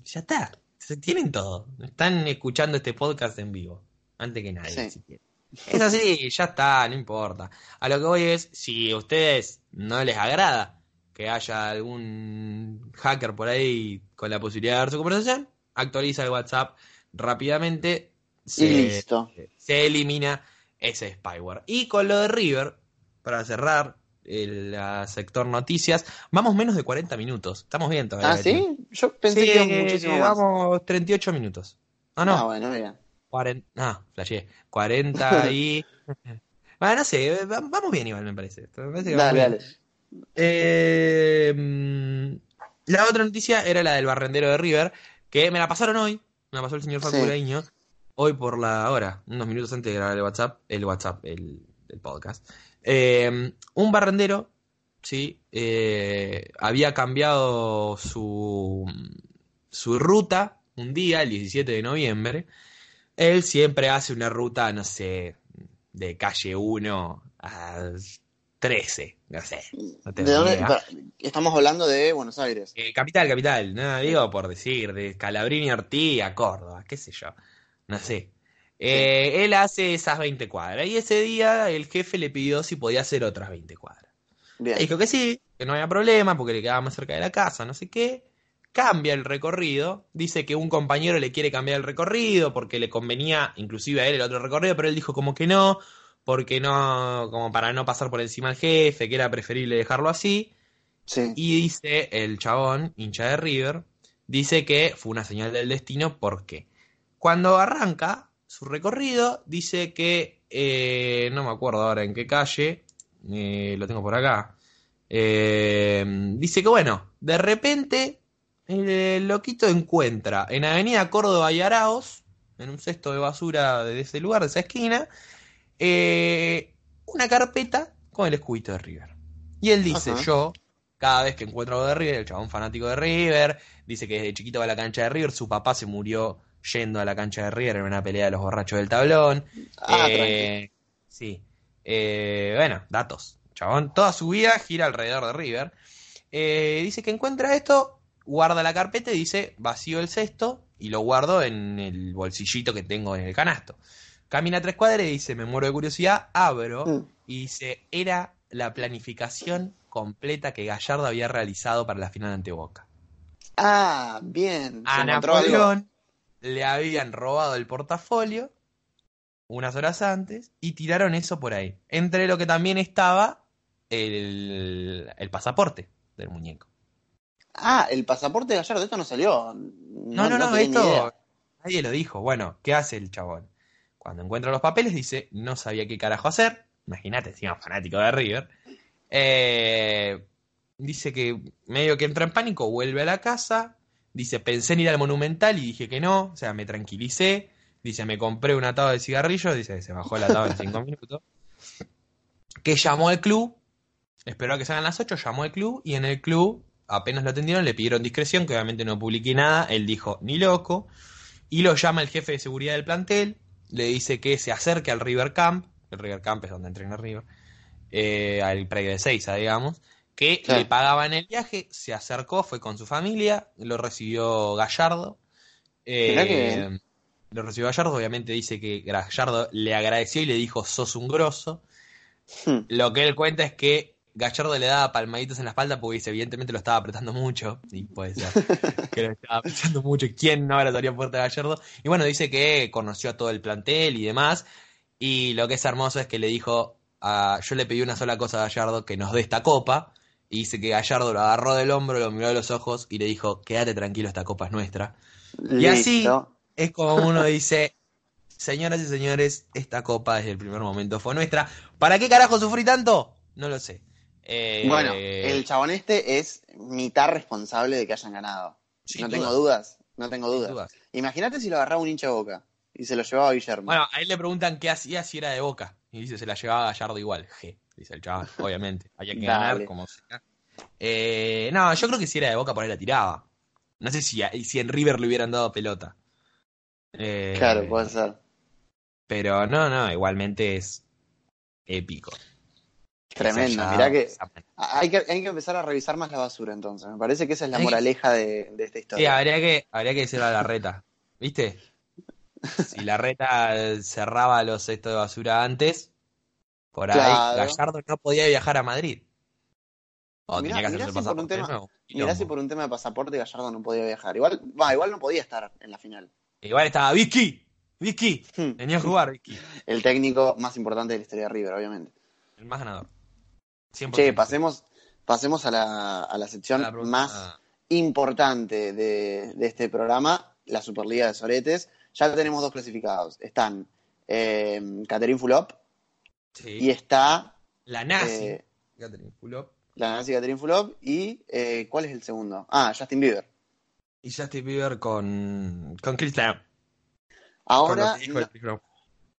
ya está. Se tienen todo. Están escuchando este podcast en vivo. Antes que nadie. Sí. si. Es así, ya está, no importa. A lo que voy es, si a ustedes no les agrada que haya algún hacker por ahí con la posibilidad de dar su conversación, actualiza el WhatsApp rápidamente. Y Se, listo. se elimina ese spyware. Y con lo de River, para cerrar el sector noticias, vamos menos de 40 minutos. Estamos bien todavía. ¿Ah, sí? Yo pensé Sí, que iba muchísimo más. Vamos 38 minutos. Ah, Ah, no. bueno, bien. 40, ah, flashé. 40 y... bueno, no sé, va- vamos bien igual, me parece. Me parece que vamos Dale, dale. Eh, mm, la otra noticia era la del barrendero de River, que me la pasaron hoy, me la pasó el señor Facu Sí. Hoy por la hora, unos minutos antes de grabar el WhatsApp, el WhatsApp, el, el podcast. Eh, un barrendero, sí, eh, había cambiado su, su ruta un día, el 17 de noviembre. Él siempre hace una ruta, no sé, de calle 1 a 13, no sé. No ¿De dónde? Estamos hablando de Buenos Aires. Eh, capital, capital, no digo por decir, de Calabrini Ortiz a Córdoba, qué sé yo, no sé. Eh, Él hace esas 20 cuadras y ese día el jefe le pidió si podía hacer otras 20 cuadras. Bien. Le dijo que sí, que no había problema porque le quedaba más cerca de la casa, no sé qué. Cambia el recorrido, dice que un compañero le quiere cambiar el recorrido porque le convenía inclusive a él el otro recorrido, pero él dijo como que no, porque no, como para no pasar por encima del jefe, que era preferible dejarlo así. Sí. Y dice el chabón, hincha de River, dice que fue una señal del destino porque cuando arranca su recorrido, dice que, eh, no me acuerdo ahora en qué calle, eh, lo tengo por acá, eh, dice que bueno, de repente el loquito encuentra en Avenida Córdoba y Araos, en un cesto de basura de ese lugar, de esa esquina, una carpeta con el escudito de River. Y él dice, Ajá. yo, cada vez que encuentro algo de River, el chabón fanático de River, dice que desde chiquito va a la cancha de River, su papá se murió yendo a la cancha de River en una pelea de los borrachos del tablón. Ah, Eh, sí. Eh, bueno, datos. Chabón, toda su vida gira alrededor de River. Eh, dice que encuentra esto, guarda la carpeta y dice, vacío el cesto y lo guardo en el bolsillito que tengo en el canasto. Camina tres cuadras y dice, me muero de curiosidad, abro Mm. y dice, era la planificación completa que Gallardo había realizado para la final ante Boca. Ah, bien. A. Napoleón le habían robado el portafolio unas horas antes y tiraron eso por ahí. Entre lo que también estaba el, el pasaporte del muñeco. Ah, el pasaporte de Gallardo, esto no salió. No, no, no, esto nadie lo dijo. Bueno, ¿qué hace el chabón? Cuando encuentra los papeles dice, no sabía qué carajo hacer. Imagínate, encima fanático de River. Eh, dice que medio que entra en pánico, vuelve a la casa. Dice, pensé en ir al Monumental y dije que no. O sea, me tranquilicé. Dice, me compré un atado de cigarrillos. Dice, se bajó el atado en cinco minutos. Que llamó al club. Esperó a que salgan las 8, llamó al club y en el club apenas lo atendieron, le pidieron discreción, que obviamente no publiqué nada, él dijo, ni loco, y lo llama el jefe de seguridad del plantel, le dice que se acerque al River Camp, el River Camp es donde entrena River, eh, al predio de Seiza, digamos, que Sí. le pagaban el viaje, se acercó, fue con su familia, lo recibió Gallardo, eh, que lo recibió Gallardo, obviamente dice que Gallardo le agradeció y le dijo, sos un grosso, Hmm. lo que él cuenta es que Gallardo le daba palmaditos en la espalda porque dice, evidentemente lo estaba apretando mucho. Y puede ser que lo estaba apretando mucho. ¿Quién no abrazaría fuerte a Gallardo? Y bueno, dice que conoció a todo el plantel y demás. Y lo que es hermoso es que le dijo, a- yo le pedí una sola cosa a Gallardo, que nos dé esta copa. Y dice que Gallardo lo agarró del hombro, lo miró a los ojos y le dijo, quédate tranquilo, esta copa es nuestra. Y así es como uno dice, señoras y señores, esta copa desde el primer momento fue nuestra. ¿Para qué carajo sufrí tanto? No lo sé. Eh, Bueno, el chabón este es mitad responsable de que hayan ganado. No duda, tengo dudas, no tengo dudas. dudas. Imagínate si lo agarraba un hincha de boca y se lo llevaba a Guillermo. Bueno, a él le preguntan qué hacía si era de boca. Y dice, se la llevaba Gallardo igual. G, dice el chaval, obviamente. Había que ganar como sea. Eh, no, yo creo que si era de boca por ahí la tiraba. No sé si, si en River le hubieran dado pelota. Eh, claro, puede ser. Pero no, no, igualmente es épico. Tremendo. Mirá que hay, que hay que empezar a revisar más la basura entonces. Me parece que esa es la moraleja de, de esta Sí, historia. habría que, habría que decirle a la reta. ¿Viste? Si la reta cerraba los cestos de basura antes, por ahí Claro. Gallardo no podía viajar a Madrid. Mirá- tenía que mirá hacerse si por un tema- nuevo. Mirá si Quilombo. por un tema de pasaporte Gallardo no podía viajar. Igual, va, igual no podía estar en la final. Igual estaba Vicky. Vicky. Hmm. Venía a jugar Vicky. El técnico más importante de la historia de River, obviamente. El más ganador. 100%. Che, pasemos, pasemos a la, a la sección A la pregunta- más ah, importante de, de este programa, la Superliga de Soretes. Ya tenemos dos clasificados. Están eh, Fulop sí. y está La nazi. eh, Catherine Fulop. la nazi Catherine Fulop y eh, ¿cuál es el segundo? Ah, Justin Bieber. Y Justin Bieber con, con Chris Lamb. Ahora Con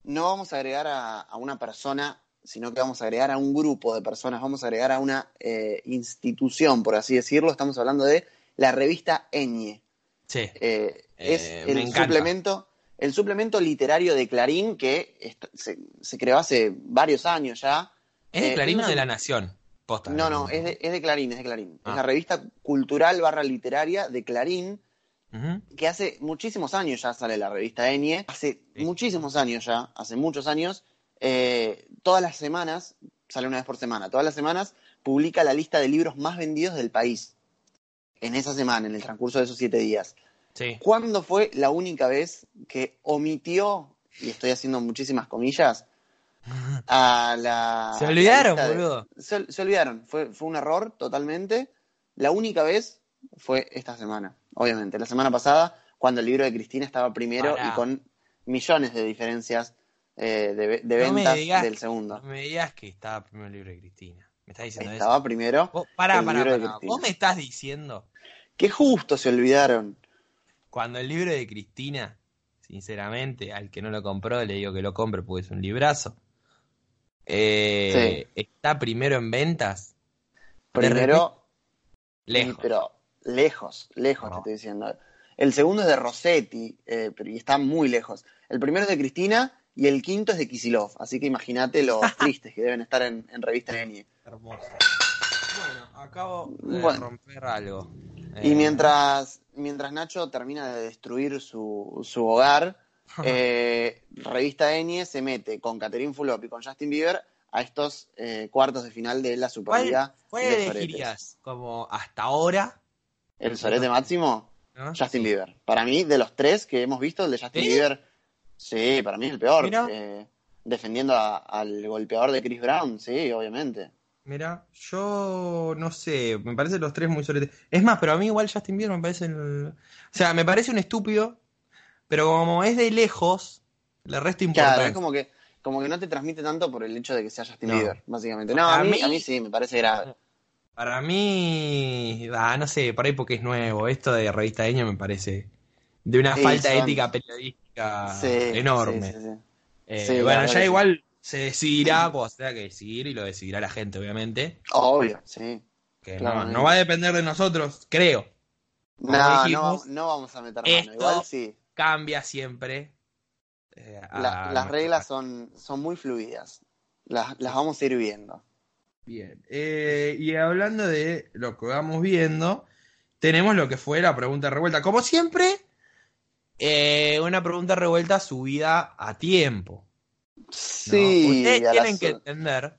no, vamos a agregar a, a una persona, sino que vamos a agregar a un grupo de personas, vamos a agregar a una eh, institución, por así decirlo. Estamos hablando de la revista Eñe. Sí. Eh, es el encanta. suplemento, el suplemento literario de Clarín que se, se creó hace varios años ya. ¿Es de Eh, Clarín o un- de La Nación? Posta. No, no, es de, es de Clarín, es de Clarín. Ah. Es la revista cultural barra literaria de Clarín, que hace muchísimos años ya sale la revista Enie, hace Sí. muchísimos años ya, hace muchos años, eh, todas las semanas, sale una vez por semana, todas las semanas publica la lista de libros más vendidos del país. En esa semana, en el transcurso de esos siete días. Sí. ¿Cuándo fue la única vez que omitió, y estoy haciendo muchísimas comillas, a la. Se olvidaron, la lista de- boludo. Se, se olvidaron. Fue, fue un error totalmente. La única vez fue esta semana, obviamente. La semana pasada, cuando el libro de Cristina estaba primero Pará. y con millones de diferencias eh, de, de No ventas digas- del segundo. No me digas que estaba primero el libro de Cristina. ¿Me estás diciendo Estaba eso? primero. Vos, pará, el pará, libro de pará. Cristina. Vos me estás diciendo, Qué justo se olvidaron. Cuando el libro de Cristina, sinceramente, al que no lo compró, le digo que lo compre porque es un librazo. eh, Está primero en ventas. Primero, Lejos. pero lejos, lejos No. te estoy diciendo. El segundo es de Rossetti, eh, pero y está muy lejos. El primero es de Cristina y el quinto es de Kisilov. Así que imagínate los tristes que deben estar en, en revista Enie. Hermoso. Bueno, acabo de Bueno. romper algo. Y Eh, mientras, mientras Nacho termina de destruir su, su hogar, eh, revista Enie se mete con Catherine Fulop y con Justin Bieber a estos eh, cuartos de final de la ¿Cuál, Superliga cuál de soretes. elegirías como hasta ahora? El sorete máximo, ¿no? Justin Bieber. Para mí, de los tres que hemos visto, el de Justin ¿Sí? Bieber, sí, para mí es el peor. Eh, defendiendo a- al golpeador de Chris Brown, sí, obviamente. Mira, yo no sé, me parecen los tres muy soletes. Es más, pero a mí igual Justin Bieber me parece el... O sea, me parece un estúpido, pero como es de lejos, le resto importancia. Claro, es como que, como que no te transmite tanto por el hecho de que sea Justin No. Bieber, básicamente. No, a, A mí, mí- a mí sí, me parece grave. Para mí, ah, no sé, por ahí porque es nuevo. Esto de revista Deño me parece de una Sí, falta son- ética periodística Sí, enorme. sí, sí, sí. Eh, bueno, ya igual se decidirá cuando se tenga que decidir y lo decidirá la gente, obviamente. Obvio, sí. Que no, va a depender de nosotros, creo. Como No, no, dijimos, vamos- no vamos a meter mano. esto- Igual sí. Cambia siempre. eh, La- las reglas son, son muy fluidas. Las, las vamos a ir viendo. Bien. Eh, y hablando de lo que vamos viendo, tenemos lo que fue la pregunta revuelta. Como siempre, eh, una pregunta revuelta subida a tiempo. ¿No? Sí, Ustedes a tienen que entender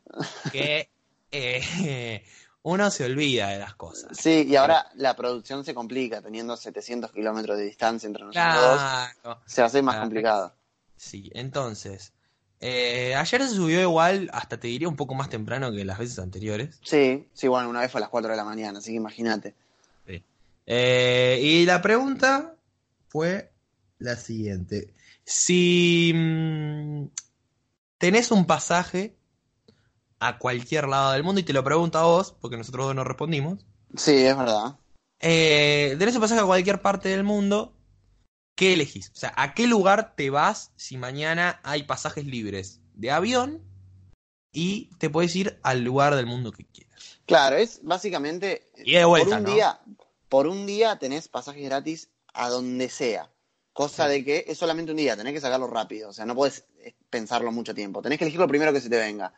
que eh, uno se olvida de las cosas. Sí, y ahora la producción se complica, teniendo 700 kilómetros de distancia entre nosotros dos. Claro. Se hace más Ah, complicado. Sí, entonces, eh, ayer se subió igual, hasta te diría un poco más temprano que las veces anteriores. Sí, sí, bueno, una vez fue a las 4 de la mañana, así que imagínate. Eh, y la pregunta fue la siguiente. Si mm, tenés un pasaje a cualquier lado del mundo, y te lo pregunto a vos, porque nosotros dos no respondimos, Sí, es verdad. eh, tenés un pasaje a cualquier parte del mundo, ¿qué elegís? O sea, ¿a qué lugar te vas si mañana hay pasajes libres de avión y te puedes ir al lugar del mundo que quieras? Claro, es básicamente Y de vuelta, por un ¿no? día, por un día tenés pasajes gratis a donde sea. Cosa de que es solamente un día, tenés que sacarlo rápido, o sea, no podés eh, pensarlo mucho tiempo, tenés que elegir lo primero que se te venga.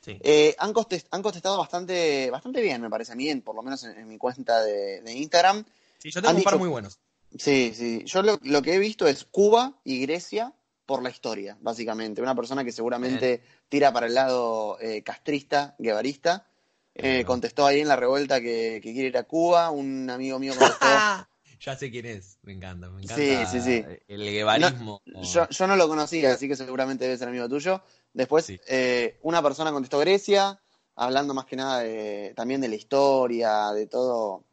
Sí. Eh, han, contest- han contestado bastante, bastante bien, me parece a mí, en- por lo menos en, en mi cuenta de, de Instagram. Sí, yo tengo han un par dicho- muy buenos. Sí, sí, yo lo, lo que he visto es Cuba y Grecia por la historia, básicamente. Una persona que seguramente tira para el lado eh, castrista, guevarista. Eh, contestó ahí en la revuelta que, que quiere ir a Cuba. Un amigo mío contestó. ya sé quién es, me encanta, me encanta Sí, sí, sí. el guevarismo. Yo, yo no lo conocía, así que seguramente debe ser amigo tuyo. Después, Sí. eh, una persona contestó Grecia, hablando más que nada de- también de la historia, de todo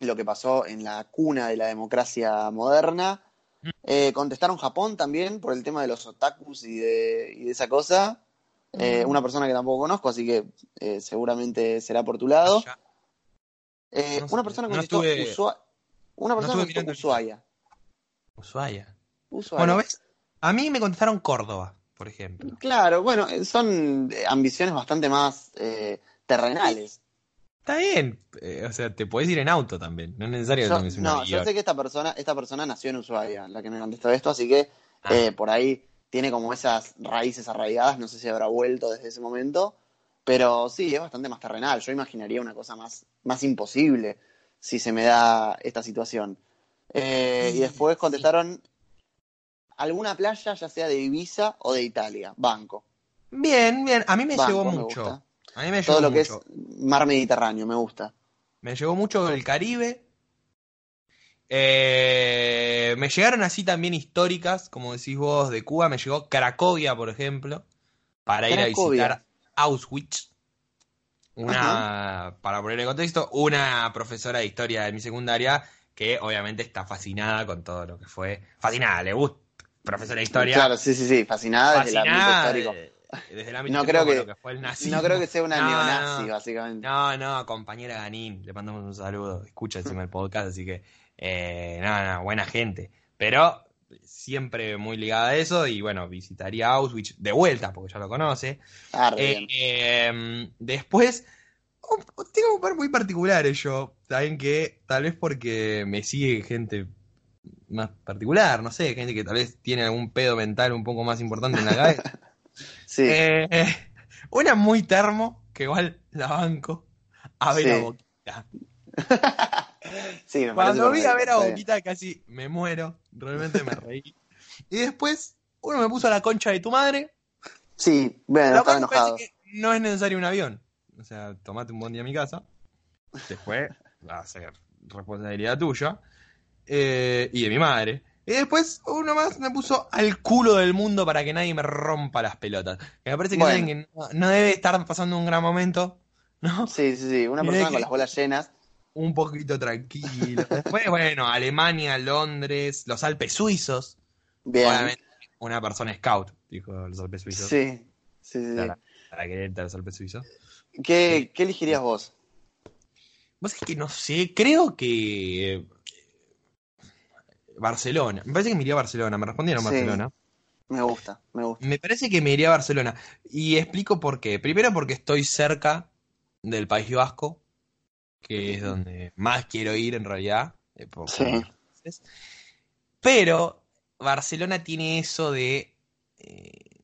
lo que pasó en la cuna de la democracia moderna. Mm. Eh, contestaron Japón también por el tema de los otakus y de, y de esa cosa. Eh, Mm. una persona que tampoco conozco, así que eh, seguramente será por tu lado. Eh, No una persona no contestó estuve- Usua- una no persona contestó mirando Ushuaia. Ushuaia. Ushuaia. Bueno, ¿ves? A mí me contestaron Córdoba, por ejemplo. Claro, bueno, son eh, ambiciones bastante más eh, terrenales. Está bien, eh, o sea, te puedes ir en auto también, no es necesario que Yo- un no, yo sé que esta persona, esta persona nació en Ushuaia, la que me contestó esto, así que Ah. eh, por ahí tiene como esas raíces arraigadas, no sé si habrá vuelto desde ese momento, pero sí, es bastante más terrenal. Yo imaginaría una cosa más, más imposible si se me da esta situación. Eh, y después contestaron alguna playa, ya sea de Ibiza o de Italia, banco. Bien, bien, a mí me Banco, llegó mucho. A mí me llegó Todo lo que mucho. es mar Mediterráneo, me gusta. Me llegó mucho el Caribe. Eh, me llegaron así también históricas, como decís vos, de Cuba. Me llegó Cracovia, por ejemplo, para ir a visitar Auschwitz. Una, para poner en contexto, una profesora de historia de mi secundaria que obviamente está fascinada con todo lo que fue. Fascinada, le gusta. Profesora de historia. Claro, sí, sí, sí, fascinada desde el ámbito histórico. de- desde el ámbito No histórico creo que- lo que fue el nazismo. No creo que sea una No, neonazi, no. básicamente. No, no, compañera Ganín, le mandamos un saludo. Escucha encima el podcast, así que, eh, no, no, buena gente. Pero siempre muy ligada a eso y bueno, visitaría Auschwitz de vuelta, porque ya lo conoce. Ah, Eh, eh, después, tengo un par muy particulares yo, saben que tal vez porque me sigue gente más particular, no sé, gente que tal vez tiene algún pedo mental un poco más importante en la cabeza. Sí, Eh, una muy termo, que igual la banco, a ver Sí. a Boquita. sí, me Cuando vi a ver a. Boquita casi me muero, realmente me reí. Y después, uno me puso la concha de tu madre, Sí, bueno, estaba enojado. que no es necesario un avión. O sea, tomate un buen día a mi casa. Después va a ser responsabilidad tuya. eh, y de mi madre. Y después uno más me puso al culo del mundo para que nadie me rompa las pelotas. Que me parece que, Bueno. que no, no debe estar pasando un gran momento, ¿no? Sí, sí, sí. Una persona que- con las bolas llenas. Un poquito tranquilo. Después, bueno, Alemania, Londres, los Alpes suizos. Bien. Obviamente, una persona scout, dijo los Alpes suizos. Sí, sí, sí. Para, para querer los Alpes suizos. ¿Qué, ¿Qué elegirías vos? Vos es que no sé, creo que. eh, Barcelona. Me parece que me iría a Barcelona. Me respondieron Sí. Barcelona. Me gusta, me gusta. Me parece que me iría a Barcelona. Y explico por qué. Primero porque estoy cerca del País Vasco, que es donde más quiero ir en realidad. eh, por- Sí. Pero Barcelona tiene eso de... eh,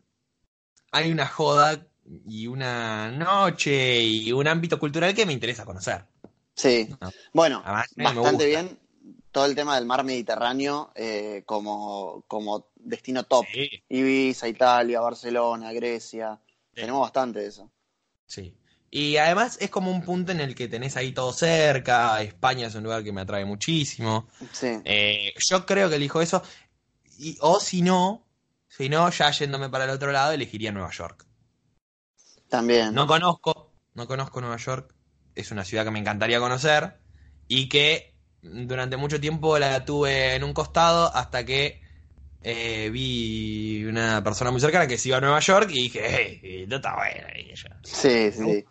hay una joda y una noche y un ámbito cultural que me interesa conocer. Sí. No. Bueno, Además, bastante bien todo el tema del mar Mediterráneo eh, como, como destino top. Sí, Ibiza, Italia, Barcelona, Grecia. Sí. Tenemos bastante de eso. sí. Y además es como un punto en el que tenés ahí todo cerca. España es un lugar que me atrae muchísimo. Sí. Eh, yo creo que elijo eso. Y, o si no, si no, ya yéndome para el otro lado, elegiría Nueva York. También. No conozco, no conozco Nueva York. Es una ciudad que me encantaría conocer. Y que durante mucho tiempo la tuve en un costado hasta que eh, vi una persona muy cercana que se iba a Nueva York y dije, hey, no está buena. Y Sí, sí, sí.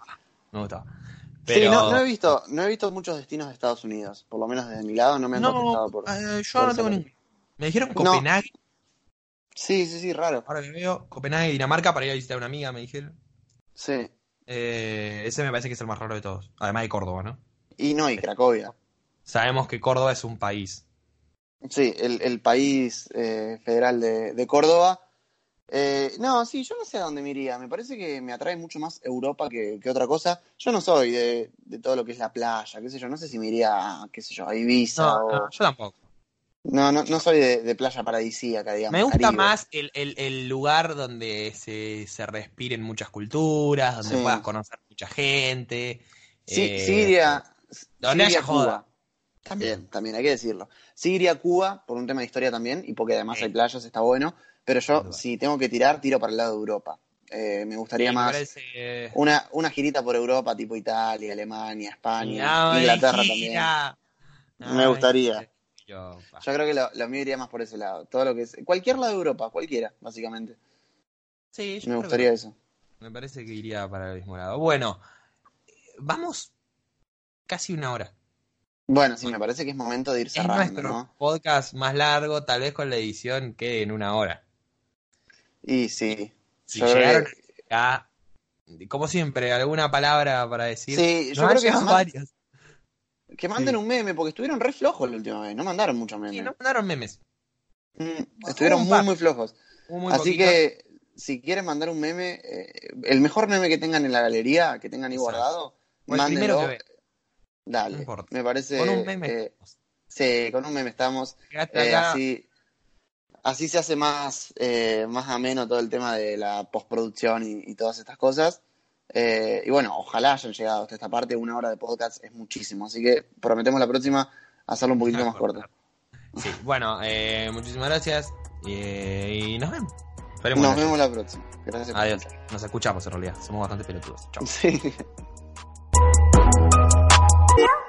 Me gustaba. Sí, Pero, no, no he visto, no he visto muchos destinos de Estados Unidos. Por lo menos desde mi lado no me han No, contestado por. eh, yo por no tengo ningún. Me dijeron No. Copenhague. Sí, sí, sí, raro. Ahora que veo, Copenhague y Dinamarca para ir a visitar a una amiga, me dijeron. Sí. Eh, ese me parece que es el más raro de todos. Además de Córdoba, ¿no? Y no, y Cracovia. Sabemos que Córdoba es un país. Sí, el, el país eh, federal de, de Córdoba. Eh, no, sí, yo no sé a dónde me iría. Me parece que me atrae mucho más Europa que, que otra cosa. Yo no soy de, de todo lo que es la playa, qué sé yo. No sé si me iría, qué sé yo, a Ibiza No, o... no, yo tampoco. No, no, no soy de, de playa paradisíaca, digamos. Me gusta Caribe. más el, el- el lugar donde se, se respiren muchas culturas, donde Sí. puedas conocer mucha gente. Sí, eh, sí donde iría haya a joda. Cuba. También, también hay que decirlo. Sí iría a Cuba por un tema de historia también y porque además Sí. hay playas, está bueno. Pero yo, si tengo que tirar, tiro para el lado de Europa. Eh, me gustaría me más parece, eh, una, una girita por Europa, tipo Italia, Alemania, España, no Inglaterra también. Me gustaría. Yo. Yo creo que lo, lo mío iría más por ese lado. Todo lo que es. Cualquier lado de Europa, cualquiera, básicamente. Sí, yo Me creo gustaría que- eso. Me parece que iría para el mismo lado. Bueno, vamos casi una hora. Bueno, sí, me parece que es momento de ir Es cerrando, nuestro ¿no? podcast más largo, tal vez con la edición quede en una hora. Y sí. Si llegaron que- como siempre, alguna palabra para decir. Sí, yo creo que varios. Que manden Sí. un meme, porque estuvieron re flojos la última vez. No mandaron muchos memes. Sí, nos mandaron memes. Mm, estuvieron muy, muy flojos. Hubo muy Así poquito. que, si quieren mandar un meme, eh, el mejor meme que tengan en la galería, que tengan ahí Exacto. guardado, O el primero mándenlo. Dale. No. Me parece. Con un meme. eh, sí, con un meme estamos. Eh, así, así se hace más, eh, más ameno todo el tema de la postproducción y, todas estas cosas. Eh, y bueno, ojalá hayan llegado hasta esta parte. Una hora de podcast es muchísimo, así que prometemos la próxima hacerlo un poquito más corto. Sí, bueno, eh, muchísimas gracias y, nos vemos. Nos vemos la próxima. Gracias. Adiós. Nos escuchamos en realidad. Somos bastante pelotudos. Chao. Sí.